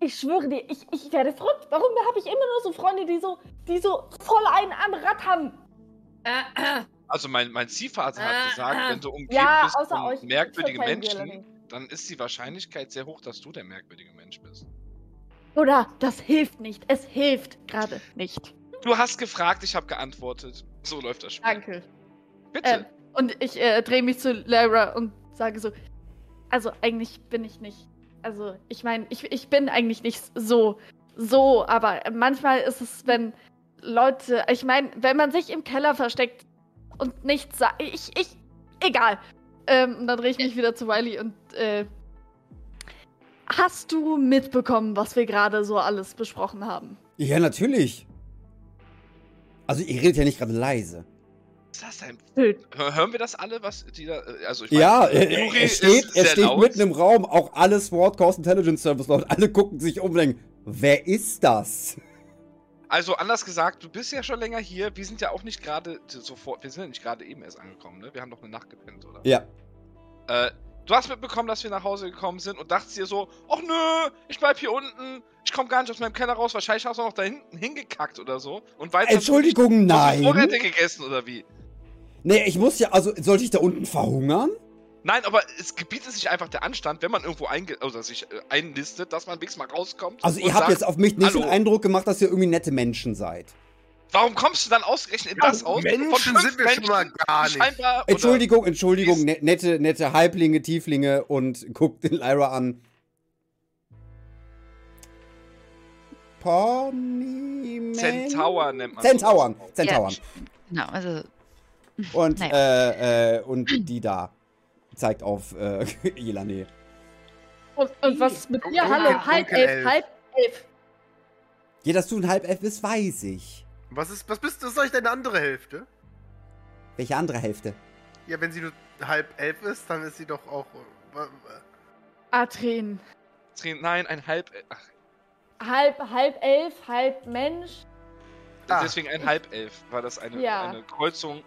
ich schwöre dir, ich, ich werde verrückt. Warum habe ich immer nur so Freunde, die so, die so voll einen am Rad haben? Äh, äh. Also mein, mein Ziehvater hat gesagt, ah. wenn du umgeben Ja, bist außer von euch. merkwürdigen Menschen, dann ist die Wahrscheinlichkeit sehr hoch, dass du der merkwürdige Mensch bist. Oder das hilft nicht. Es hilft gerade nicht. Du hast gefragt, ich habe geantwortet. So läuft das Spiel. Danke. Bitte. Ähm, und ich äh, drehe mich zu Lara und sage so, also eigentlich bin ich nicht, also ich meine, ich, ich bin eigentlich nicht so, so, aber manchmal ist es, wenn Leute, ich meine, wenn man sich im Keller versteckt und nichts sagt, ich, ich, egal. Ähm, dann drehe ich mich wieder zu Wiley und, äh, hast du mitbekommen, was wir gerade so alles besprochen haben? Ja, natürlich. Also, ihr redet ja nicht gerade leise. ist das. Hör- Hören wir das alle, was die da... äh, Also ich Ja, meine, äh, Juri er steht, er steht laut. mitten im Raum, auch alle SWAT Coast Intelligence Service Leute, alle gucken sich um und denken, wer ist das? Also anders gesagt, du bist ja schon länger hier. Wir sind ja auch nicht gerade sofort... Wir sind ja nicht gerade eben erst angekommen, ne? Wir haben doch eine Nacht gepennt, oder? Ja. Äh, du hast mitbekommen, dass wir nach Hause gekommen sind und dachtest dir so, ach nö, ich bleib hier unten, ich komme gar nicht aus meinem Keller raus, wahrscheinlich hast du auch da hinten hingekackt oder so. Und weiter Entschuldigung, nein. Vorräte gegessen oder wie? Nee, ich muss ja, also, sollte ich da unten verhungern? Nein, aber es gebietet sich einfach der Anstand, wenn man irgendwo einge oder sich äh, einlistet, dass man wenigstens mal rauskommt. Also, ihr und habt sagt, jetzt auf mich nicht den Hallo. Eindruck gemacht, dass ihr irgendwie nette Menschen seid. Warum kommst du dann ausgerechnet in das Haus? Menschen sind wir schon mal Menschen, gar nicht. Entschuldigung, Entschuldigung, ne, nette, nette Halblinge, Tieflinge und guckt den Lyra an. Pony Centaur nennt man Zentauern. Zentauern. Genau, also Und, Naja. äh, äh, und die da zeigt auf äh, Ilane. Und, und was ist mit Dunkel- dir? Hallo, halb elf, halb elf. Ja, dass du ein Halbelf bist, weiß ich. Was ist, was bist du? Soll ich deine andere Hälfte? Welche andere Hälfte? Ja, wenn sie nur halb elf ist, dann ist sie doch auch. äh, äh, Atren. Nein, ein halb. Ach, Halb, halb elf, halb Mensch. Ah. deswegen ein Halbelf, weil das eine, Ja. eine Kreuzung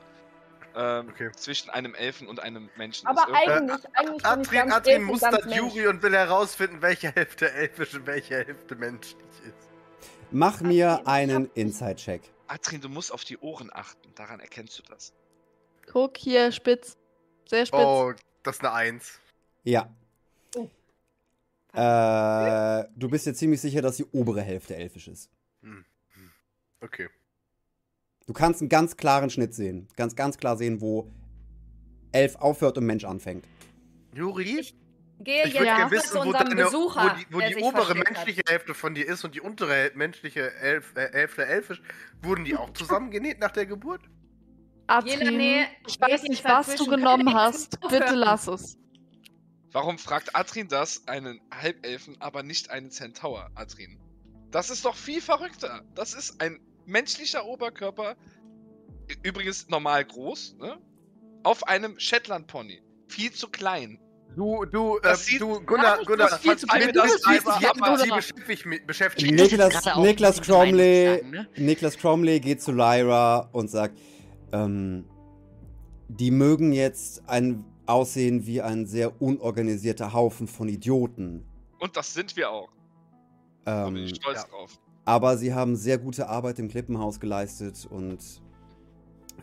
ähm, Okay. zwischen einem Elfen und einem Menschen Aber ist. Eigentlich, eigentlich bin ich Adrian, ganz und mustert. Juri und will herausfinden, welche Hälfte elfisch und welche Hälfte menschlich ist. Mach mir Okay, ich einen hab- Inside-Check. Adrian, du musst auf die Ohren achten. Daran erkennst du das. Guck hier, spitz. Sehr spitz. Oh, das ist eine Eins. Ja. Oh. Äh, du bist dir ziemlich sicher, dass die obere Hälfte elfisch ist. Okay. Du kannst einen ganz klaren Schnitt sehen. Ganz, ganz klar sehen, wo Elf aufhört und Mensch anfängt. Juri? Gehe Ich jetzt Ja. wissen, zu wo, unserem deine, Besucher, wo die, wo der die sich obere menschliche Hälfte von dir ist und die untere menschliche Elf, äh, Hälfte elfisch. Wurden die auch zusammengenäht nach der Geburt? Jelane ich weiß nicht, was du genommen ich hast. Bitte lass es. Warum fragt Adrian das einen Halbelfen, aber nicht einen Centaur, Adrian? Das ist doch viel verrückter. Das ist ein menschlicher Oberkörper, übrigens normal groß, ne? Auf einem Shetland-Pony. Viel zu klein. Du, du, äh, Das sieht du, Gunnar, Gunnar, viel zu Du das tun. sie beschäftigt mich. Beschäftigt. Niklas- Niklas Cromley- sagen, ne? Niklas Cromley geht zu Lyra und sagt, ähm, die mögen jetzt ein aussehen wie ein sehr unorganisierter Haufen von Idioten. Und das sind wir auch. Da bin Ähm, ich stolz ja. drauf. Aber sie haben sehr gute Arbeit im Klippenhaus geleistet und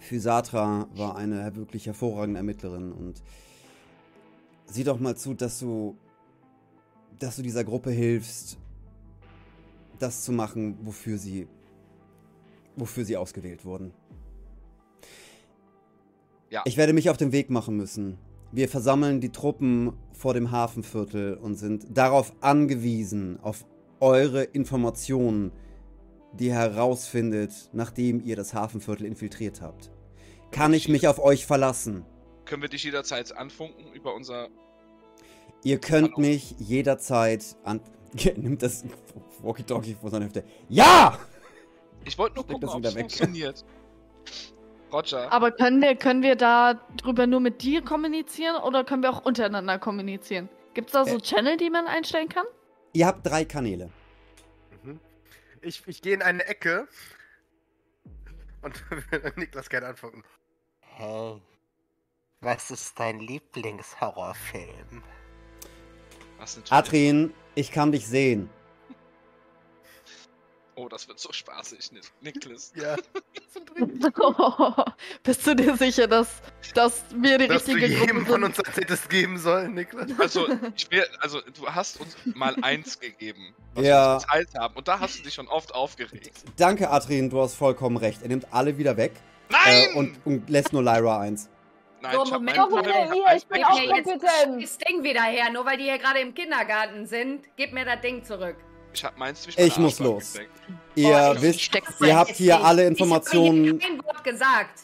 Physatra war eine wirklich hervorragende Ermittlerin und sieh doch mal zu, dass du, dass du dieser Gruppe hilfst, das zu machen, wofür sie, wofür sie ausgewählt wurden. Ja. Ich werde mich auf den Weg machen müssen. Wir versammeln die Truppen vor dem Hafenviertel und sind darauf angewiesen, auf eure Informationen, die ihr herausfindet, nachdem ihr das Hafenviertel infiltriert habt. Kann ich mich auf euch verlassen? Können wir dich jederzeit anfunken über unser. Ihr könnt Hallo. mich jederzeit an. Nimmt das Walkie-Talkie vor seiner Hüfte. Ja! Ich wollte nur Steck gucken, das ob wieder es weg. funktioniert. Roger. Aber können wir, können wir da drüber nur mit dir kommunizieren oder können wir auch untereinander kommunizieren? Gibt es da so Äh. Channel, die man einstellen kann? Ihr habt drei Kanäle. Mhm. Ich, ich gehe in eine Ecke und Niklas kann antworten. Hey, was ist dein Lieblingshorrorfilm? Adrien, ich kann dich sehen. Oh, das wird so spaßig, Ni- Niklas. Ja, Bist du dir sicher, dass, dass wir die dass du richtige jedem Gruppe von uns als hättest geben sollen, Niklas. Also, ich will, also, du hast uns mal eins gegeben, was Ja. wir uns geteilt haben. Und da hast du dich schon oft aufgeregt. Danke, Adrien, du hast vollkommen recht. Er nimmt alle wieder weg Nein! äh, und, und lässt nur Lyra eins. Nein, So, ich hab Moment, meinen Moment, Teil- hier, ich bin auch kompetent. das Ding wieder her, nur weil die hier gerade im Kindergarten sind. Gib mir das Ding zurück. Ich hab meins zwischen Ich muss los. gesteckt. Ihr Oh, ich wisst, ihr habt hier nicht. alle Ich Informationen. habe kein Wort gesagt.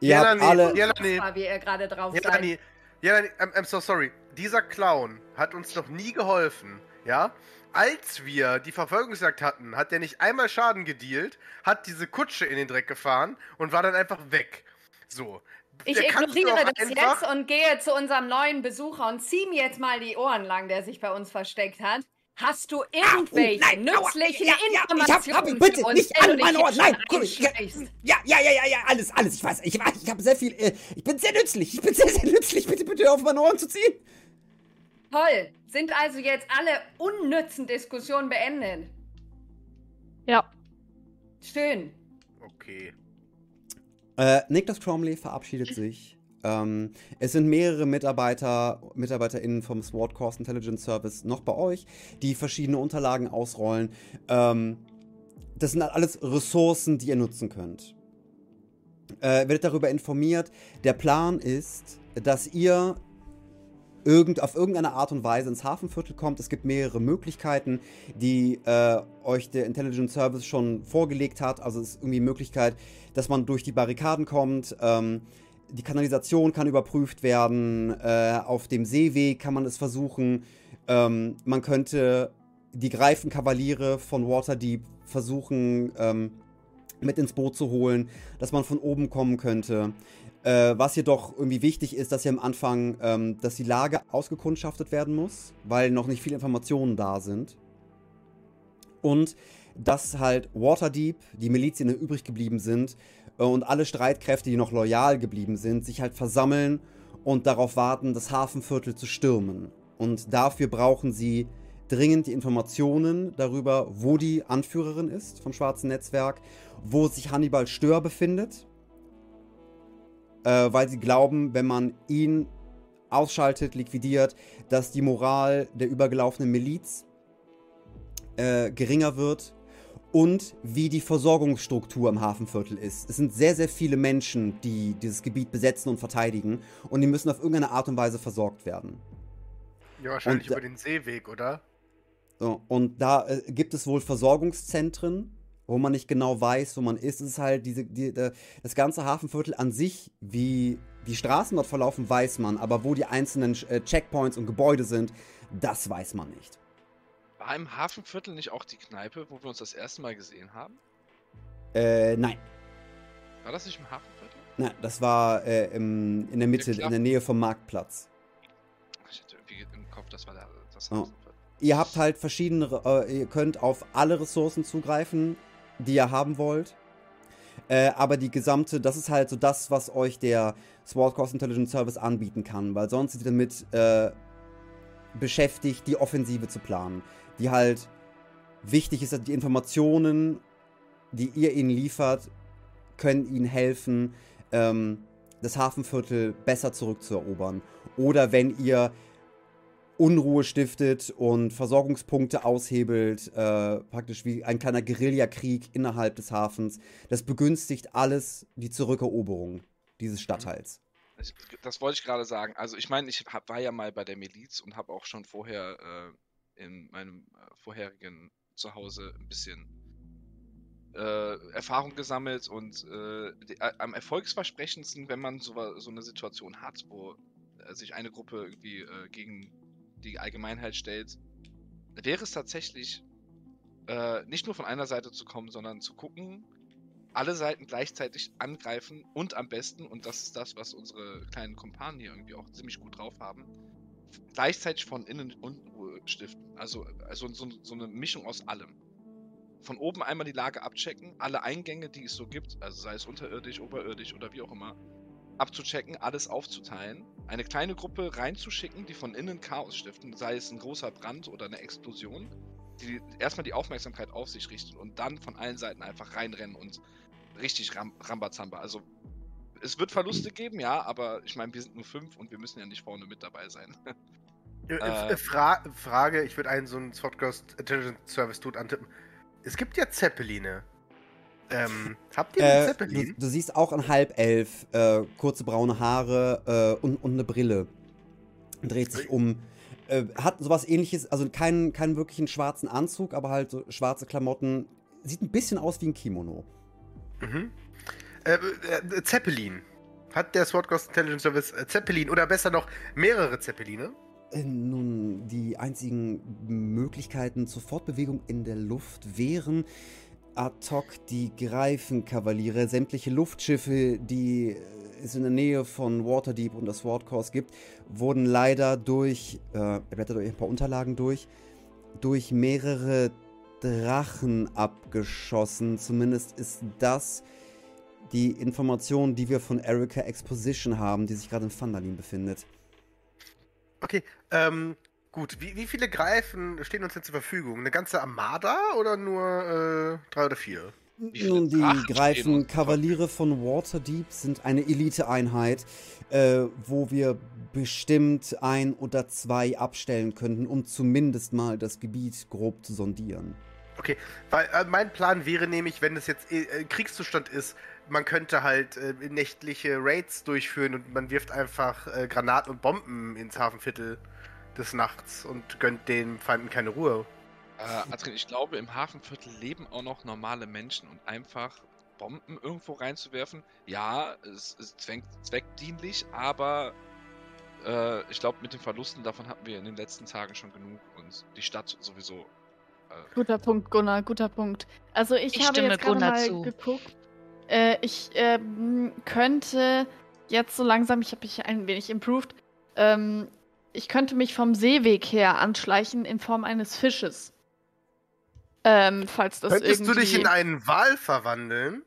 Ihr habt Jelani, alle. Jelani, war, wie ihr gerade drauf seid. Jelani, Jelani, I'm, I'm so sorry. Dieser Clown hat uns noch nie geholfen, ja? Als wir die Verfolgungsjagd hatten, hat er nicht einmal Schaden gedealt, hat diese Kutsche in den Dreck gefahren und war dann einfach weg. So. Ich Der ignoriere das einfach- jetzt und gehe zu unserem neuen Besucher und zieh mir jetzt mal die Ohren lang, der sich bei uns versteckt hat. Hast du irgendwelche nein, aua, nützlichen ja, ja, ich hab- hab- Informationen bitte für uns, nicht an du dich meine jetzt Ohren, nein, schon guck, ja? Ja, ja, ja, ja, ja, alles, alles. Ich weiß, ich weiß, ich habe sehr viel. Äh, ich bin sehr nützlich. Ich bin sehr, sehr nützlich. Bitte, bitte auf meine Ohren zu ziehen. Toll. Sind also jetzt alle unnützen Diskussionen beendet? Ja. Schön. Okay. Äh, Niklas Cromley verabschiedet sich. Ähm, es sind mehrere Mitarbeiter, MitarbeiterInnen vom SWAT Course Intelligence Service noch bei euch, die verschiedene Unterlagen ausrollen. Ähm, das sind halt alles Ressourcen, die ihr nutzen könnt. Äh, werdet darüber informiert. Der Plan ist, dass ihr irgend, auf irgendeine Art und Weise ins Hafenviertel kommt. Es gibt mehrere Möglichkeiten, die äh, euch der Intelligence Service schon vorgelegt hat. Also es ist irgendwie die Möglichkeit, dass man durch die Barrikaden kommt. Ähm, die Kanalisation kann überprüft werden. Äh, auf dem Seeweg kann man es versuchen. Ähm, man könnte die Greifenkavaliere von Waterdeep versuchen ähm, mit ins Boot zu holen, dass man von oben kommen könnte. Äh, was jedoch irgendwie wichtig ist, dass hier am Anfang, ähm, dass die Lage ausgekundschaftet werden muss, weil noch nicht viele Informationen da sind. Und dass halt Waterdeep, die Milizien übrig geblieben sind, und alle Streitkräfte, die noch loyal geblieben sind, sich halt versammeln und darauf warten, das Hafenviertel zu stürmen. Und dafür brauchen sie dringend die Informationen darüber, wo die Anführerin ist vom Schwarzen Netzwerk, wo sich Hannibal Stör befindet, äh, weil sie glauben, wenn man ihn ausschaltet, liquidiert, dass die Moral der übergelaufenen Miliz äh, geringer wird und wie die Versorgungsstruktur im Hafenviertel ist. Es sind sehr, sehr viele Menschen, die dieses Gebiet besetzen und verteidigen und die müssen auf irgendeine Art und Weise versorgt werden. Ja, wahrscheinlich Und, über den Seeweg, oder? Und da äh, gibt es wohl Versorgungszentren, wo man nicht genau weiß, wo man ist. Es ist halt diese, die, das ganze Hafenviertel an sich, wie die Straßen dort verlaufen, weiß man. Aber wo die einzelnen äh, Checkpoints und Gebäude sind, das weiß man nicht. War im Hafenviertel nicht auch die Kneipe, wo wir uns das erste Mal gesehen haben? Äh, nein. War das nicht im Hafenviertel? Nein, das war äh, im, in der Mitte, in der Nähe vom Marktplatz. Ich hatte irgendwie im Kopf, das war der, das Oh. Hafenviertel. Ihr habt halt verschiedene, äh, ihr könnt auf alle Ressourcen zugreifen, die ihr haben wollt. Äh, aber die gesamte, das ist halt so das, was euch der Sword Coast Intelligence Service anbieten kann, weil sonst sind sie damit äh, beschäftigt, die Offensive zu planen. Die halt wichtig ist, dass die Informationen, die ihr ihnen liefert, können ihnen helfen, ähm, das Hafenviertel besser zurückzuerobern. Oder wenn ihr Unruhe stiftet und Versorgungspunkte aushebelt, äh, praktisch wie ein kleiner Guerillakrieg innerhalb des Hafens. Das begünstigt alles die Zurückeroberung dieses Stadtteils. Ich, das wollte ich gerade sagen. Also ich meine, ich hab, war ja mal bei der Miliz und habe auch schon vorher äh, in meinem äh, vorherigen Zuhause ein bisschen äh, Erfahrung gesammelt und äh, die, am erfolgsversprechendsten, wenn man so, so eine Situation hat, wo äh, sich eine Gruppe irgendwie äh, gegen die Allgemeinheit stellt, wäre es tatsächlich nicht nur von einer Seite zu kommen, sondern zu gucken, alle Seiten gleichzeitig angreifen und am besten, und das ist das, was unsere kleinen Kumpanen hier irgendwie auch ziemlich gut drauf haben, gleichzeitig von innen Unruhe stiften. Also, also so, so eine Mischung aus allem. Von oben einmal die Lage abchecken, alle Eingänge, die es so gibt, also sei es unterirdisch, oberirdisch oder wie auch immer, abzuchecken, alles aufzuteilen, eine kleine Gruppe reinzuschicken, die von innen Chaos stiften, sei es ein großer Brand oder eine Explosion, die erstmal die Aufmerksamkeit auf sich richten und dann von allen Seiten einfach reinrennen und richtig Ram Rambazamba. Also es wird Verluste geben, ja, aber ich meine, wir sind nur fünf und wir müssen ja nicht vorne mit dabei sein. Äh, Äh. Fra Frage, ich würde einen so einen Swordcast Intelligence Service Dude antippen. Es gibt ja Zeppeline. Ähm, habt ihr einen Äh, Zeppelin? du, du siehst auch ein Halbelf, äh, kurze braune Haare äh, und, und eine Brille. Dreht sich um. Äh, hat sowas ähnliches, also keinen, keinen wirklichen schwarzen Anzug, aber halt so schwarze Klamotten. Sieht ein bisschen aus wie ein Kimono. Mhm. Äh, äh, Zeppelin. Hat der Swordcast Intelligence Service äh, Zeppelin oder besser noch mehrere Zeppeline? Äh, Nun, die einzigen Möglichkeiten zur Fortbewegung in der Luft wären ad hoc die Greifenkavaliere, sämtliche Luftschiffe, die es in der Nähe von Waterdeep und der Sword Course gibt, wurden leider durch, äh, er blättert euch ein paar Unterlagen durch, durch mehrere Drachen abgeschossen. Zumindest ist das die Information, die wir von Erika Exposition haben, die sich gerade in Thunderlin befindet. Okay, ähm, gut. Wie, wie viele Greifen stehen uns denn zur Verfügung? Eine ganze Armada oder nur äh, drei oder vier? Nun, die stehen Greifen Kavaliere von Waterdeep sind eine Eliteeinheit, äh, wo wir bestimmt ein oder zwei abstellen könnten, um zumindest mal das Gebiet grob zu sondieren. Okay, weil äh, mein Plan wäre nämlich, wenn es jetzt äh, äh, Kriegszustand ist, man könnte halt äh, nächtliche Raids durchführen und man wirft einfach äh, Granaten und Bomben ins Hafenviertel des Nachts und gönnt den Feinden keine Ruhe. Äh, Adrian, ich glaube, im Hafenviertel leben auch noch normale Menschen und einfach Bomben irgendwo reinzuwerfen, ja, es ist zweck zweckdienlich, aber äh, ich glaube, mit den Verlusten davon hatten wir in den letzten Tagen schon genug und die Stadt sowieso. Äh, Guter Punkt, Gunnar, guter Punkt. Also ich, Ich habe jetzt gerade Gunnar mal zu. geguckt. Äh, ich ähm, könnte jetzt so langsam, ich habe mich ein wenig improved, ähm, ich könnte mich vom Seeweg her anschleichen in Form eines Fisches. Ähm, falls das Könntest irgendwie... du dich in einen Wal verwandeln?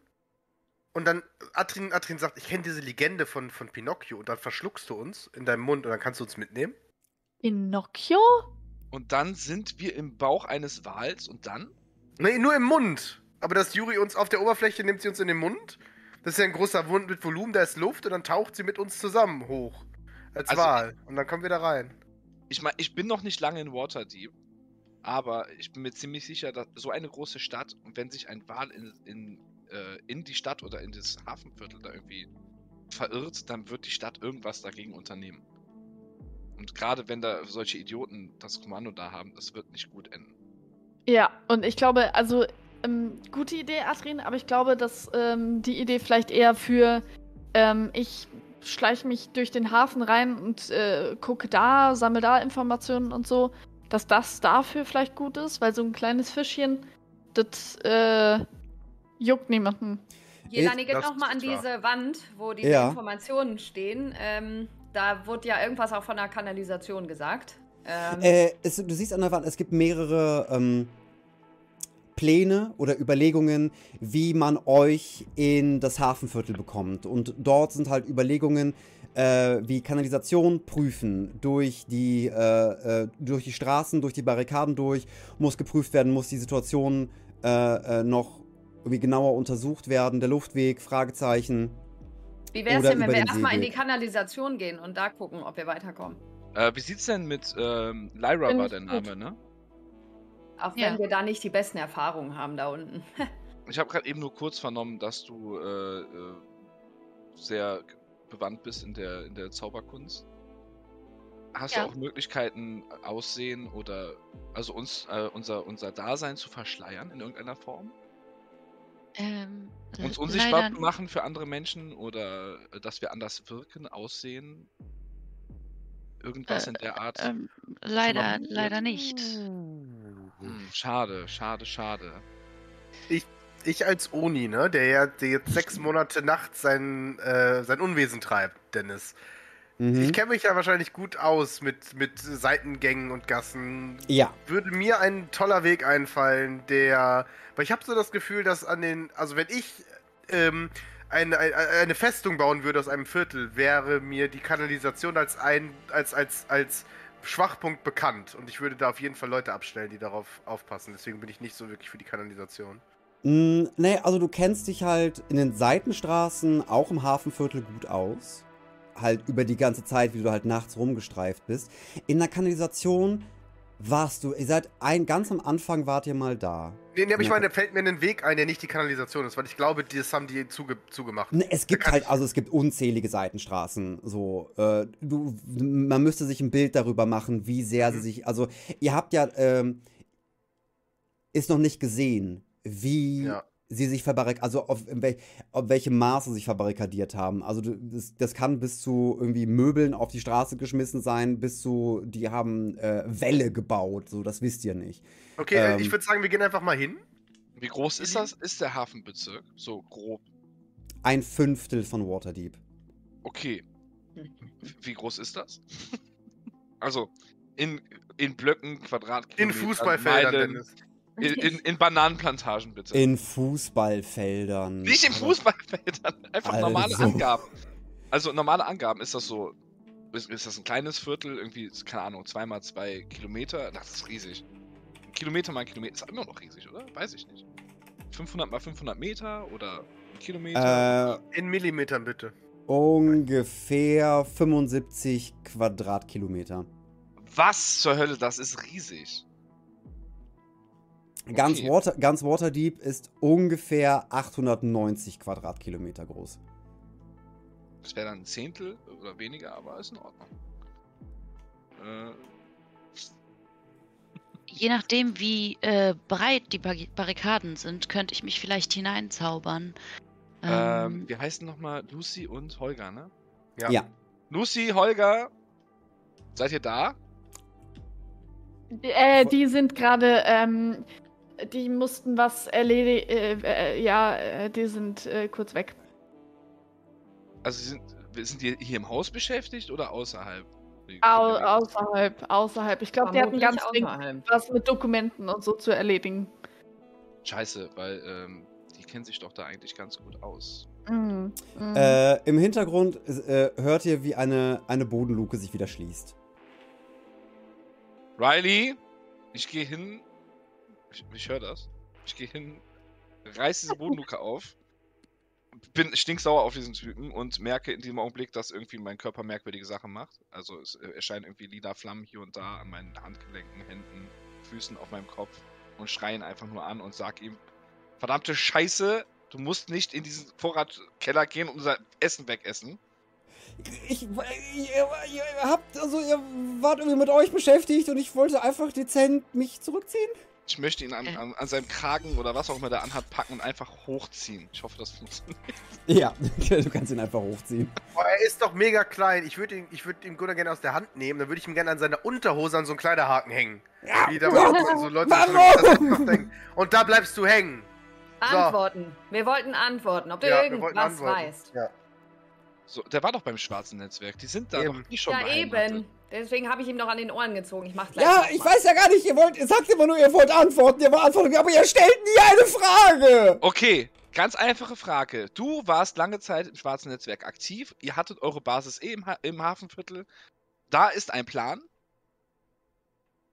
Und dann, Atrin, Atrin sagt, ich kenne diese Legende von, von Pinocchio und dann verschluckst du uns in deinem Mund und dann kannst du uns mitnehmen. Pinocchio? und dann sind wir im Bauch eines Wals und dann? Nee, nur im Mund. Aber dass Juri uns auf der Oberfläche nimmt sie uns in den Mund. Das ist ja ein großer Mund mit Volumen, da ist Luft und dann taucht sie mit uns zusammen hoch. Als Also- Wal. Und dann kommen wir da rein. Ich meine, ich bin noch nicht lange in Waterdeep, aber ich bin mir ziemlich sicher, dass so eine große Stadt und wenn sich ein Wal in, in, äh, in die Stadt oder in das Hafenviertel da irgendwie verirrt, dann wird die Stadt irgendwas dagegen unternehmen. Und gerade wenn da solche Idioten das Kommando da haben, das wird nicht gut enden. Ja, und ich glaube, also ähm, gute Idee, Adrian, aber ich glaube, dass ähm, die Idee vielleicht eher für ähm, ich schleiche mich durch den Hafen rein und äh, gucke da, sammle da Informationen und so, dass das dafür vielleicht gut ist, weil so ein kleines Fischchen, das äh, juckt niemanden. Jelani, geht Das nochmal an diese Wand, wo diese Ja. Informationen stehen. Ähm, da wurde ja irgendwas auch von der Kanalisation gesagt. Ähm, Äh, es, du siehst an der Wand, es gibt mehrere ähm, Pläne oder Überlegungen, wie man euch in das Hafenviertel bekommt. Und dort sind halt Überlegungen äh, wie Kanalisation prüfen, durch die, äh, äh, durch die Straßen, durch die Barrikaden durch, muss geprüft werden, muss die Situation äh, äh, noch irgendwie genauer untersucht werden, der Luftweg, Fragezeichen. wie wäre es oder denn, wenn wir erstmal in die. Kanalisation gehen und da gucken, ob wir weiterkommen? Äh, wie sieht's denn mit ähm, Lyra war der gut. Name, ne? Auch Ja. wenn wir da nicht die besten Erfahrungen haben da unten. Ich habe gerade eben nur kurz vernommen, dass du äh, äh, sehr bewandt bist in der, in der Zauberkunst. Hast Ja. du auch Möglichkeiten, Aussehen oder also uns äh, unser, unser Dasein zu verschleiern in irgendeiner Form? Ähm, Uns l- unsichtbar zu machen für andere Menschen oder äh, dass wir anders wirken, aussehen? Irgendwas Äh, in der Art? ähm, leider, leider nicht. Hm, schade, schade, schade. ich als Oni, ne, der ja der jetzt sechs Monate nachts sein, äh, sein Unwesen treibt, Dennis. Mhm. Ich kenne mich ja wahrscheinlich gut aus mit, mit Seitengängen und Gassen. ja. Würde mir ein toller Weg einfallen, der. Weil ich habe so das Gefühl, dass an den. Also, wenn ich ähm, eine, eine, eine Festung bauen würde aus einem Viertel, wäre mir die Kanalisation als ein. als, als, als Schwachpunkt bekannt. Und ich würde da auf jeden Fall Leute abstellen, die darauf aufpassen. Deswegen bin ich nicht so wirklich für die Kanalisation. Mm, nee, also du kennst dich halt in den Seitenstraßen, auch im Hafenviertel gut aus. Halt über die ganze Zeit, wie du halt nachts rumgestreift bist. In der Kanalisation warst du, ihr seid ein, ganz am Anfang wart ihr mal da. Nee, nee, aber ich meine, da fällt mir ein Weg ein, der nicht die Kanalisation ist, weil ich glaube, das haben die zuge zugemacht. Es gibt halt, also es gibt unzählige Seitenstraßen. So, äh, du, man müsste sich ein Bild darüber machen, wie sehr sie Mhm. sich. Also, ihr habt ja, ähm, ist noch nicht gesehen, wie Ja. Sie sich verbarrikadiert, also auf, in wel auf welchem Maße sich verbarrikadiert haben. Also das, das kann bis zu irgendwie Möbeln auf die Straße geschmissen sein, bis zu, die haben äh, Wälle gebaut, so, das wisst ihr nicht. Okay, äh, Ähm. ich würde sagen, wir gehen einfach mal hin. Wie groß ist das? Ist der Hafenbezirk? So grob. Ein Fünftel von Waterdeep. Okay. Wie groß ist das? also in, in Blöcken, In Quadratkilometern, Fußballfeldern, Meilen, Dennis. In, in, in Bananenplantagen bitte. In Fußballfeldern. Nicht in Fußballfeldern, einfach normale Also. Angaben. Also normale Angaben, ist das so, ist, ist das ein kleines Viertel, irgendwie, ist, keine Ahnung, zweimal zwei Kilometer? Das ist riesig. Ein Kilometer mal ein Kilometer ist immer noch riesig, oder? Weiß ich nicht. 500 mal 500 Meter oder ein Kilometer? Äh, In Millimetern bitte. ungefähr 75 Quadratkilometer. Was zur Hölle, das ist riesig. Ganz, Okay. Water, ganz Waterdeep ist ungefähr 890 Quadratkilometer groß. Das wäre dann ein Zehntel oder weniger, aber ist in Ordnung. Äh, Je nachdem, wie äh, breit die Bar Barrikaden sind, könnte ich mich vielleicht hineinzaubern. ähm, Ähm, wie heißen nochmal Lucy und Holger, ne? Ja. Ja. Lucy, Holger, seid ihr da? Äh, die sind gerade, ähm, die mussten was erledigen. Äh, äh, ja, äh, die sind äh, kurz weg. Also sind, sind die hier im Haus beschäftigt oder außerhalb? Au außerhalb, außerhalb. Ich glaube, die hatten ganz was mit Dokumenten und so zu erledigen. Scheiße, weil ähm, die kennen sich doch da eigentlich ganz gut aus. Mhm. Mhm. Äh, Im Hintergrund äh, hört ihr, wie eine, eine Bodenluke sich wieder schließt. Riley, ich gehe hin. Ich, ich höre das. Ich gehe hin, reiß diese Bodenluke auf, bin stinksauer auf diesen Typen und merke in diesem Augenblick, dass irgendwie mein Körper merkwürdige Sachen macht. Also es äh, erscheinen irgendwie lila Flammen hier und da an meinen Handgelenken, Händen, Füßen, auf meinem Kopf und schreien einfach nur an und sag ihm: Verdammte Scheiße, du musst nicht in diesen Vorratkeller gehen und unser Essen wegessen. Ich, ihr, ihr habt, also ihr wart irgendwie mit euch beschäftigt und ich wollte einfach dezent mich zurückziehen. Ich möchte ihn an, an, an seinem Kragen oder was auch immer der anhat packen und einfach hochziehen. Ich hoffe, das funktioniert. Ja, du kannst ihn einfach hochziehen. Boah, er ist doch mega klein. Ich würde ihn, ich würd ihn Gunnar gerne aus der Hand nehmen. Dann würde ich ihm gerne an seiner Unterhose an so einen Kleiderhaken hängen. Wie da so Leute Warum? Und da bleibst du hängen. So. Antworten. Wir wollten antworten, ob du Ja, irgendwas antworten. weißt. Ja. So, der war doch beim schwarzen Netzwerk. Die sind da Eben. doch nie schon Ja, eben. Deswegen habe ich ihm noch an den Ohren gezogen. Ich mach gleich Ja, noch ich mal. weiß ja gar nicht, ihr wollt, ihr sagt immer nur, ihr wollt antworten, ihr wollt antworten, aber ihr stellt nie eine Frage. Okay, ganz einfache Frage. Du warst lange Zeit im schwarzen Netzwerk aktiv. Ihr hattet eure Basis eh im, ha im Hafenviertel. Da ist ein Plan.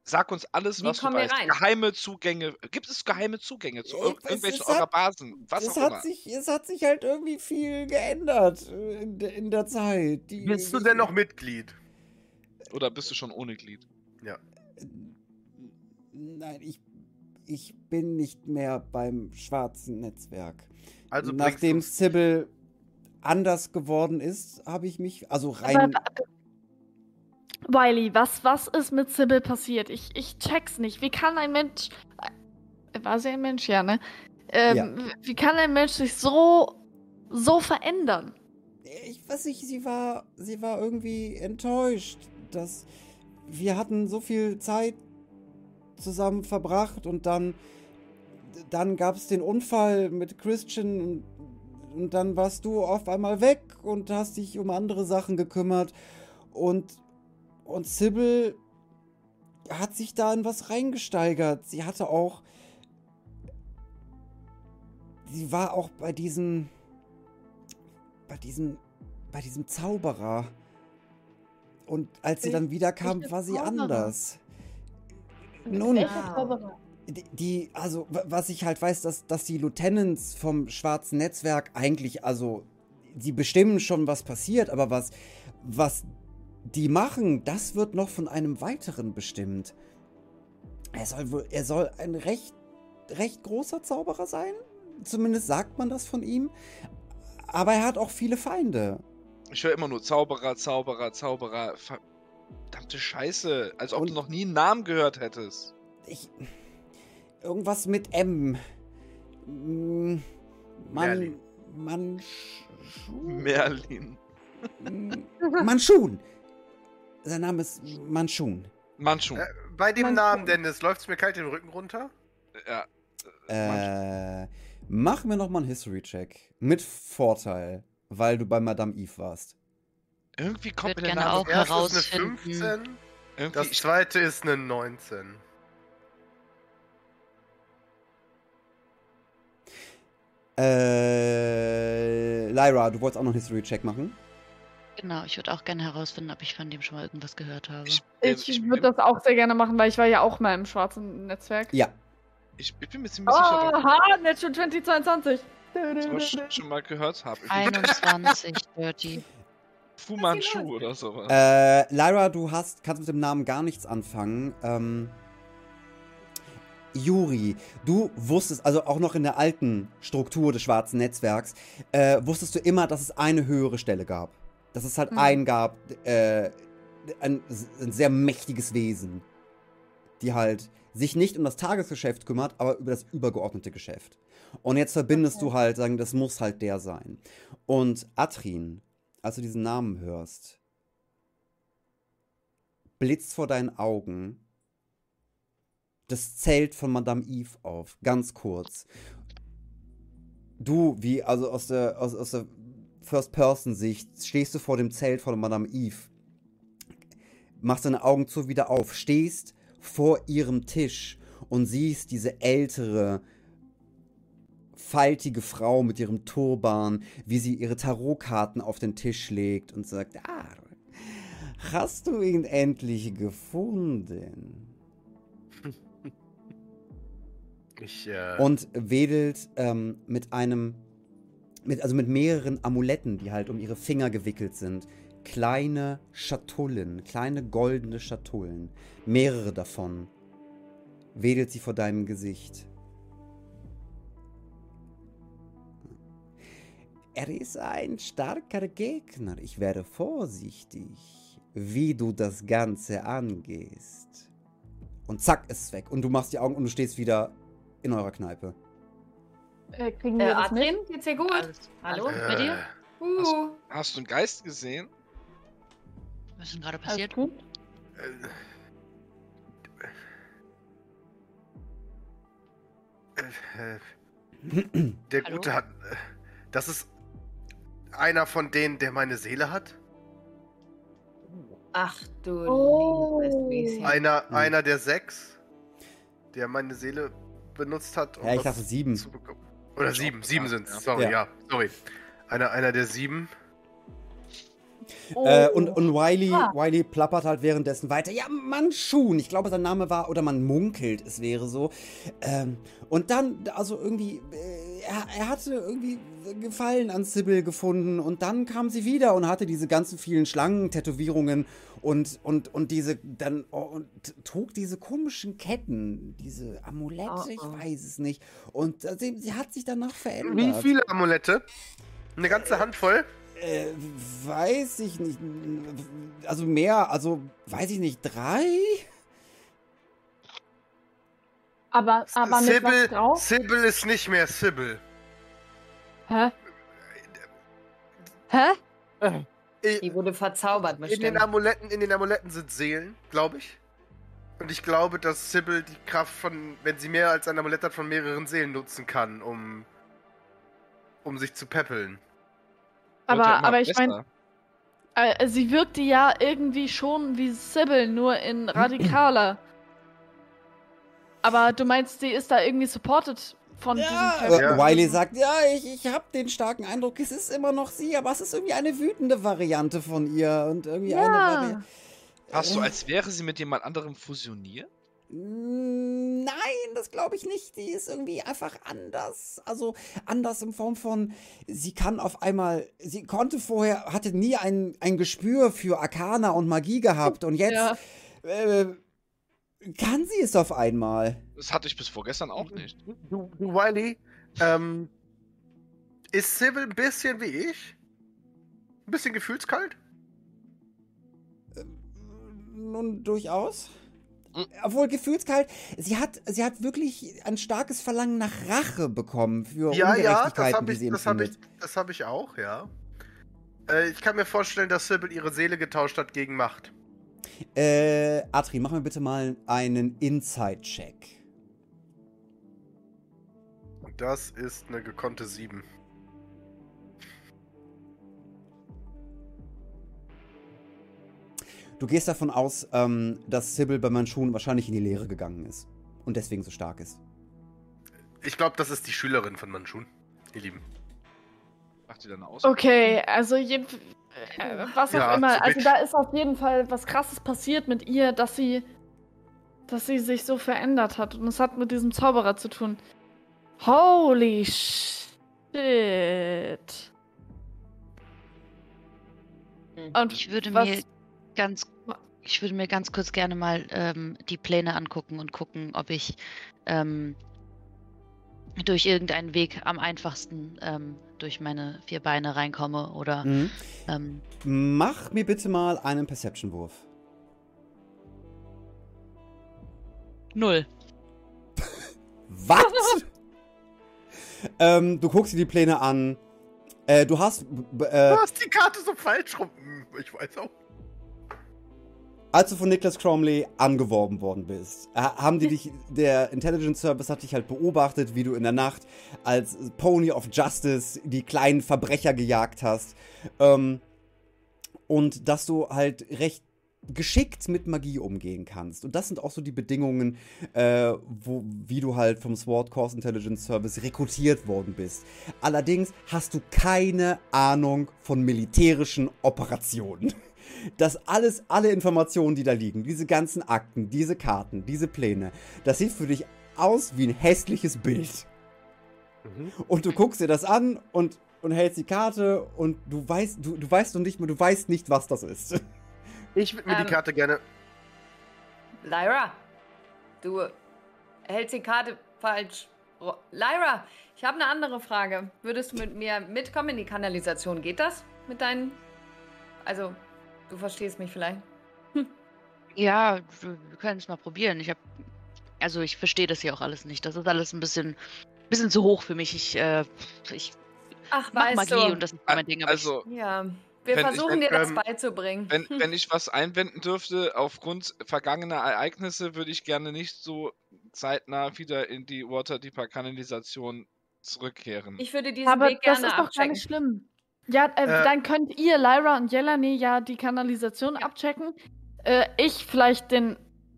Sag uns alles, Wie was du weißt. rein? Geheime Zugänge. Gibt es geheime Zugänge zu ir irgendwelchen eurer Basen? Was es auch hat immer. sich, es hat sich halt irgendwie viel geändert äh, in, der- in der Zeit. Die, Bist du denn noch Mitglied? Oder bist du schon ohne Glied? Nein, ich, ich bin nicht mehr beim schwarzen Netzwerk. Also Nachdem. Sybil anders geworden ist, habe ich mich, also Aber, rein, Wiley, was, was ist mit Sybil passiert? Ich, ich check's nicht. Wie kann ein Mensch. Äh, War sie ein Mensch, ja, ne? Ähm, Ja. Wie kann ein Mensch sich so, so verändern? ich weiß nicht, sie war, sie war irgendwie enttäuscht, dass wir hatten so viel Zeit zusammen verbracht und dann dann gab es den Unfall mit Christian und, und dann warst du auf einmal weg und hast dich um andere Sachen gekümmert. Und, und Sybil hat sich da in was reingesteigert. Sie hatte auch. Sie war auch bei diesem. Bei diesem. Bei diesem Zauberer. Und als sie dann wiederkam, war sie anders. Nun, Zauberer? die- also, wa- was ich halt weiß, dass, dass die Lieutenants vom Schwarzen Netzwerk eigentlich, also, die bestimmen schon, was passiert, aber was, was die machen, das wird noch von einem weiteren bestimmt. Er soll wohl, er soll ein recht, recht großer Zauberer sein. Zumindest sagt man das von ihm. Aber er hat auch viele Feinde. Ich höre immer nur Zauberer, Zauberer, Zauberer. Verdammte Scheiße. Als ob Und- du noch nie einen Namen gehört hättest. Ich. Irgendwas mit M. Man. Merlin. Man. Merlin. Manschun. Sein Name ist Manschun. Manchu. Äh, bei dem Mein Namen. Dennis, läuft es mir kalt den Rücken runter? Ja. Äh, mach mir nochmal einen History-Check. Mit Vorteil, weil du bei Madame Eve warst. Irgendwie kommt mir der Name. auch Das ist eine 15, Irgendwie, das zweite ist eine 19. Äh, Lyra, du wolltest auch noch einen History-Check machen? Genau, ich würde auch gerne herausfinden, ob ich von dem schon mal irgendwas gehört habe. ich, äh, Ich, ich, würde das auch sehr gerne machen, weil ich war ja auch mal im schwarzen Netzwerk. Ja. ich, ich bin mir ziemlich sicher, dass Aha, Natural 2022. ich schon, schon mal gehört habe. 21, Dirty. Fu Manchu oder sowas. Äh, Lyra, du hast, kannst mit dem Namen gar nichts anfangen. Ähm, Juri, du wusstest, also auch noch in der alten Struktur des schwarzen Netzwerks, äh, wusstest du immer, dass es eine höhere Stelle gab. Dass es halt Hm. einen gab, äh, ein, ein sehr mächtiges Wesen, die halt sich nicht um das Tagesgeschäft kümmert, aber über das übergeordnete Geschäft. Und jetzt verbindest Okay. du halt, sagen, das muss halt der sein. Und Atrin, als du diesen Namen hörst, blitzt vor deinen Augen das Zelt von Madame Eve auf, ganz kurz. Du, wie also aus der, aus, aus der First-Person-Sicht, stehst du vor dem Zelt von Madame Eve, machst deine Augen zu wieder auf, stehst vor ihrem Tisch und siehst diese ältere, faltige Frau mit ihrem Turban, wie sie ihre Tarotkarten auf den Tisch legt und sagt, ah, hast du ihn endlich gefunden? Ich, äh, Und wedelt ähm, mit einem, mit, also mit mehreren Amuletten, die halt um ihre Finger gewickelt sind. Kleine Schatullen, kleine goldene Schatullen. Mehrere davon. Wedelt sie vor deinem Gesicht. Er ist ein starker Gegner. Ich werde vorsichtig, wie du das Ganze angehst. Und zack, ist es weg. Und du machst die Augen und du stehst wieder in eurer Kneipe. Äh, kriegen Äh, wir das mit? Adrian, geht's dir gut? Alles, Hallo? alles gut bei dir? Uh, Hast du einen Geist gesehen? Was ist denn gerade Alles passiert? gut? äh, äh, der Hallo? Gute hat. Äh, das ist einer von denen, der meine Seele hat. ach du Oh. liebes. Einer, Hm. einer der sechs, der meine Seele benutzt hat. um Ja, ich dachte sieben. zu bekommen. Oder sieben, sieben sind ja. Sorry, Ja. ja. sorry. Einer, einer der sieben. Oh. Äh, und, und Wiley, Ah. Wiley plappert halt währenddessen weiter. Ja, Manschun. Ich glaube, sein Name war, oder man munkelt, es wäre so. Ähm, und dann, also irgendwie, äh, er, er hatte irgendwie Gefallen an Sybil gefunden. Und dann kam sie wieder und hatte diese ganzen vielen Schlangen, Tätowierungen und, und, und diese, dann, oh, und trug diese komischen Ketten, diese Amulette, Oh, ich oh. weiß es nicht. Und äh, sie, sie hat sich danach verändert. Wie viele Amulette? Eine ganze Handvoll? Äh, weiß ich nicht. Also mehr, also weiß ich nicht, drei? Aber, aber mit was Sybil, drauf? Sybil ist nicht mehr Sybil. Hä? Hä? I- Die wurde verzaubert In den. Amuletten, in den Amuletten sind Seelen, glaube ich. Und ich glaube, dass Sybil die Kraft von, wenn sie mehr als ein Amulett hat, von mehreren Seelen nutzen kann, um, um sich zu peppeln. Aber, ja immer aber ich meine, äh, sie wirkte ja irgendwie schon wie Sybil, nur in radikaler. Aber du meinst, sie ist da irgendwie supported von Ja, diesem äh, Ja. Wiley sagt, ja, ich, ich habe den starken Eindruck, es ist immer noch sie, aber es ist irgendwie eine wütende Variante von ihr und irgendwie eine Ja. Variante. Hast du, als wäre sie mit jemand anderem fusioniert? Mm, Nein, das glaube ich nicht. Die ist irgendwie einfach anders. Also anders in Form von, sie kann auf einmal, sie konnte vorher, hatte nie ein, ein Gespür für Arkana und Magie gehabt und jetzt Ja. äh, kann sie es auf einmal. Das hatte ich bis vorgestern auch nicht. Du, du Wiley, ähm, ist Sybil ein bisschen wie ich? Ein bisschen gefühlskalt? Nun, durchaus. Mhm. Obwohl gefühlskalt, sie hat, sie hat wirklich ein starkes Verlangen nach Rache bekommen für Ja, ja, das Ungerechtigkeiten, habe die ich, sie das hab ich, empfindet. das hab ich auch, ja. Äh, ich kann mir vorstellen, dass Sybil ihre Seele getauscht hat gegen Macht. Äh, Atri, mach mir bitte mal einen Inside-Check. Das ist eine gekonnte 7. Du gehst davon aus, ähm, dass Sybil bei Manchun wahrscheinlich in die Lehre gegangen ist. Und deswegen so stark ist. Ich glaube, das ist die Schülerin von Manchun, ihr Lieben. Macht die dann aus? Okay, also jeden, äh, was Ja, auch immer. zu Also da ist auf jeden Fall was krasses passiert mit ihr, dass sie dass sie sich so verändert hat und es hat mit diesem Zauberer zu tun. Holy shit. Und Ich würde was, mir ganz, ich würde mir ganz kurz gerne mal ähm, die Pläne angucken und gucken, ob ich ähm, durch irgendeinen Weg am einfachsten ähm, durch meine vier Beine reinkomme oder Mhm. ähm, Mach mir bitte mal einen Perception-Wurf. null. Was? ähm, du guckst dir die Pläne an. Äh, du hast, äh, Du hast die Karte so falsch rum. Hm, Ich weiß auch. Als du von Niklas Cromley angeworben worden bist, äh, haben die dich, der Intelligence Service hat dich halt beobachtet, wie du in der Nacht als Pony of Justice die kleinen Verbrecher gejagt hast. Ähm, und dass du halt recht geschickt mit Magie umgehen kannst. Und das sind auch so die Bedingungen, äh, wo, wie du halt vom Sword Course Intelligence Service rekrutiert worden bist. Allerdings hast du keine Ahnung von militärischen Operationen. Das alles, alle Informationen, die da liegen, diese ganzen Akten, diese Karten, diese Pläne, das sieht für dich aus wie ein hässliches Bild. Und du guckst dir das an und, und hältst die Karte und du weißt, du, du weißt noch nicht mehr, du weißt nicht, was das ist. Ich würde mir Ähm. die Karte gerne. Lyra, du hältst die Karte falsch. Lyra, ich habe eine andere Frage. Würdest du mit mir mitkommen in die Kanalisation? Geht das mit deinen. Also, du verstehst mich vielleicht. Ja, wir können es mal probieren. Ich habe, also ich verstehe das hier auch alles nicht. Das ist alles ein bisschen, bisschen zu hoch für mich. Ich, äh, ich Ach, mach Magie du. und das ist mein Ding. Aber Also, Ja, wir Wenn ich- versuchen dir wenn, das ähm, beizubringen. wenn, wenn ich was einwenden dürfte, aufgrund vergangener Ereignisse würde ich gerne nicht so zeitnah wieder in die Waterdeeper Kanalisation zurückkehren. Ich würde diesen aber Weg das gerne ist doch gar abchecken. nicht schlimm. Ja, äh, Äh. dann könnt ihr, Lyra und Jelani, ja die Kanalisation abchecken. Äh, ich vielleicht den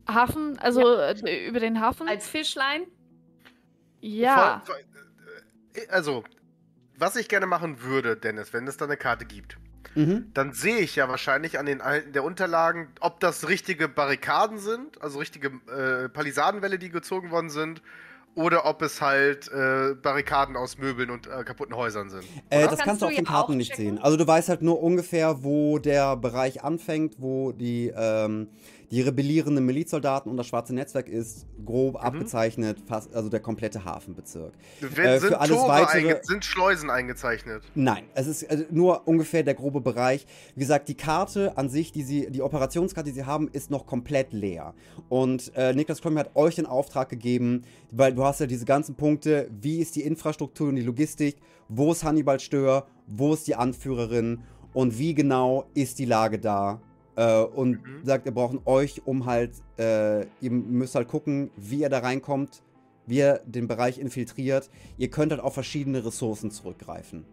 Hafen, also äh, über den Hafen. Als Fischlein? ja. Voll- voll- äh, Also, was ich gerne machen würde, Dennis, wenn es da eine Karte gibt, Mhm. dann sehe ich ja wahrscheinlich an den alten der Unterlagen, ob das richtige Barrikaden sind, also richtige äh, Palisadenwälle, die gezogen worden sind, oder ob es halt äh, Barrikaden aus Möbeln und äh, kaputten Häusern sind. Äh, das Kannst kannst du auf den Karten nicht sehen. Also du weißt halt nur ungefähr, wo der Bereich anfängt, wo die, ähm, die rebellierenden Milizsoldaten und das schwarze Netzwerk ist, grob abgezeichnet, fast, also der komplette Hafenbezirk. Wenn, äh, für sind alles Tore Weitere- sind Schleusen eingezeichnet? Nein, es ist äh, nur ungefähr der grobe Bereich. Wie gesagt, die Karte an sich, die sie, die Operationskarte, die sie haben, ist noch komplett leer. Und äh, Niklas Cromie hat euch den Auftrag gegeben, weil du hast ja diese ganzen Punkte, wie ist die Infrastruktur und die Logistik, wo ist Hannibal Stör, wo ist die Anführerin und wie genau ist die Lage da Äh, und Mhm. sagt, wir brauchen euch, um halt, äh, ihr müsst halt gucken, wie ihr da reinkommt, wie ihr den Bereich infiltriert. Ihr könnt halt auf verschiedene Ressourcen zurückgreifen.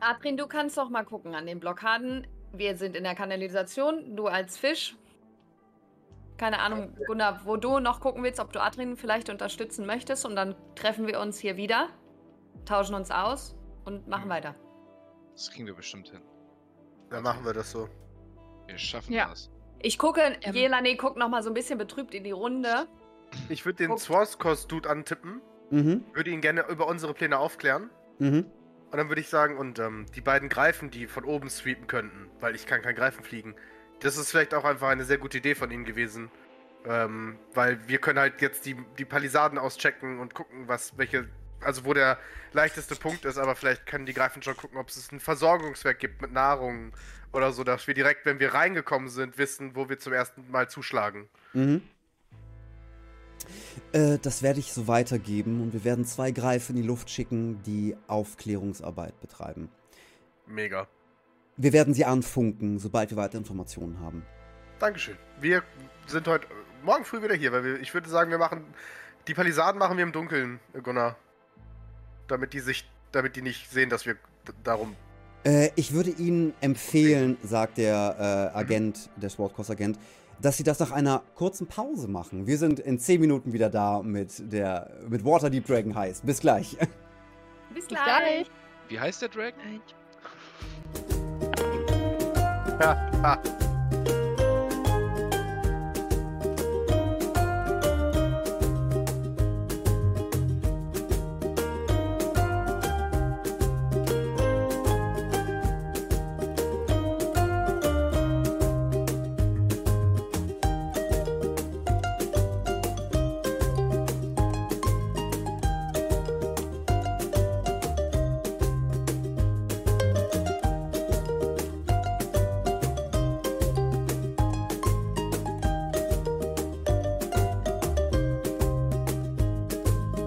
Adrin, du kannst doch mal gucken an den Blockaden. Wir sind in der Kanalisation, du als Fisch. Keine Ahnung, Gunnar, wo du noch gucken willst, ob du Adrin vielleicht unterstützen möchtest. Und dann treffen wir uns hier wieder, tauschen uns aus und machen Mhm. weiter. Das kriegen wir bestimmt hin. Dann machen wir das so. Wir schaffen Ja. das. Ich gucke, Ähm. Jelane guckt noch mal so ein bisschen betrübt in die Runde. Ich würde den Guck. Swarzkos-Dude antippen, Mhm, würde ihn gerne über unsere Pläne aufklären. mhm. Und dann würde ich sagen, und ähm, die beiden Greifen, die von oben sweepen könnten, weil ich kann kein Greifen fliegen. Das ist vielleicht auch einfach eine sehr gute Idee von ihnen gewesen. Ähm, weil wir können halt jetzt die, die Palisaden auschecken und gucken, was, welche, also wo der leichteste Punkt ist, aber vielleicht können die Greifen schon gucken, ob es ein Versorgungswerk gibt mit Nahrung oder so, dass wir direkt, wenn wir reingekommen sind, wissen, wo wir zum ersten Mal zuschlagen. Mhm. Äh, das werde ich so weitergeben und wir werden zwei Greife in die Luft schicken, die Aufklärungsarbeit betreiben. Mega. Wir werden sie anfunken, sobald wir weitere Informationen haben. Dankeschön. Wir sind heute morgen früh wieder hier, weil wir, ich würde sagen, wir machen die Palisaden machen wir im Dunkeln, Gunnar. Damit die sich, damit die nicht sehen, dass wir darum. Äh, ich würde Ihnen empfehlen, sagt der äh, Agent, der Swordcourse-Agent, dass Sie das nach einer kurzen Pause machen. Wir sind in 10 Minuten wieder da mit der mit Waterdeep Dragon Heist. Bis gleich. Bis gleich. Wie heißt der Dragon? Ha, ha.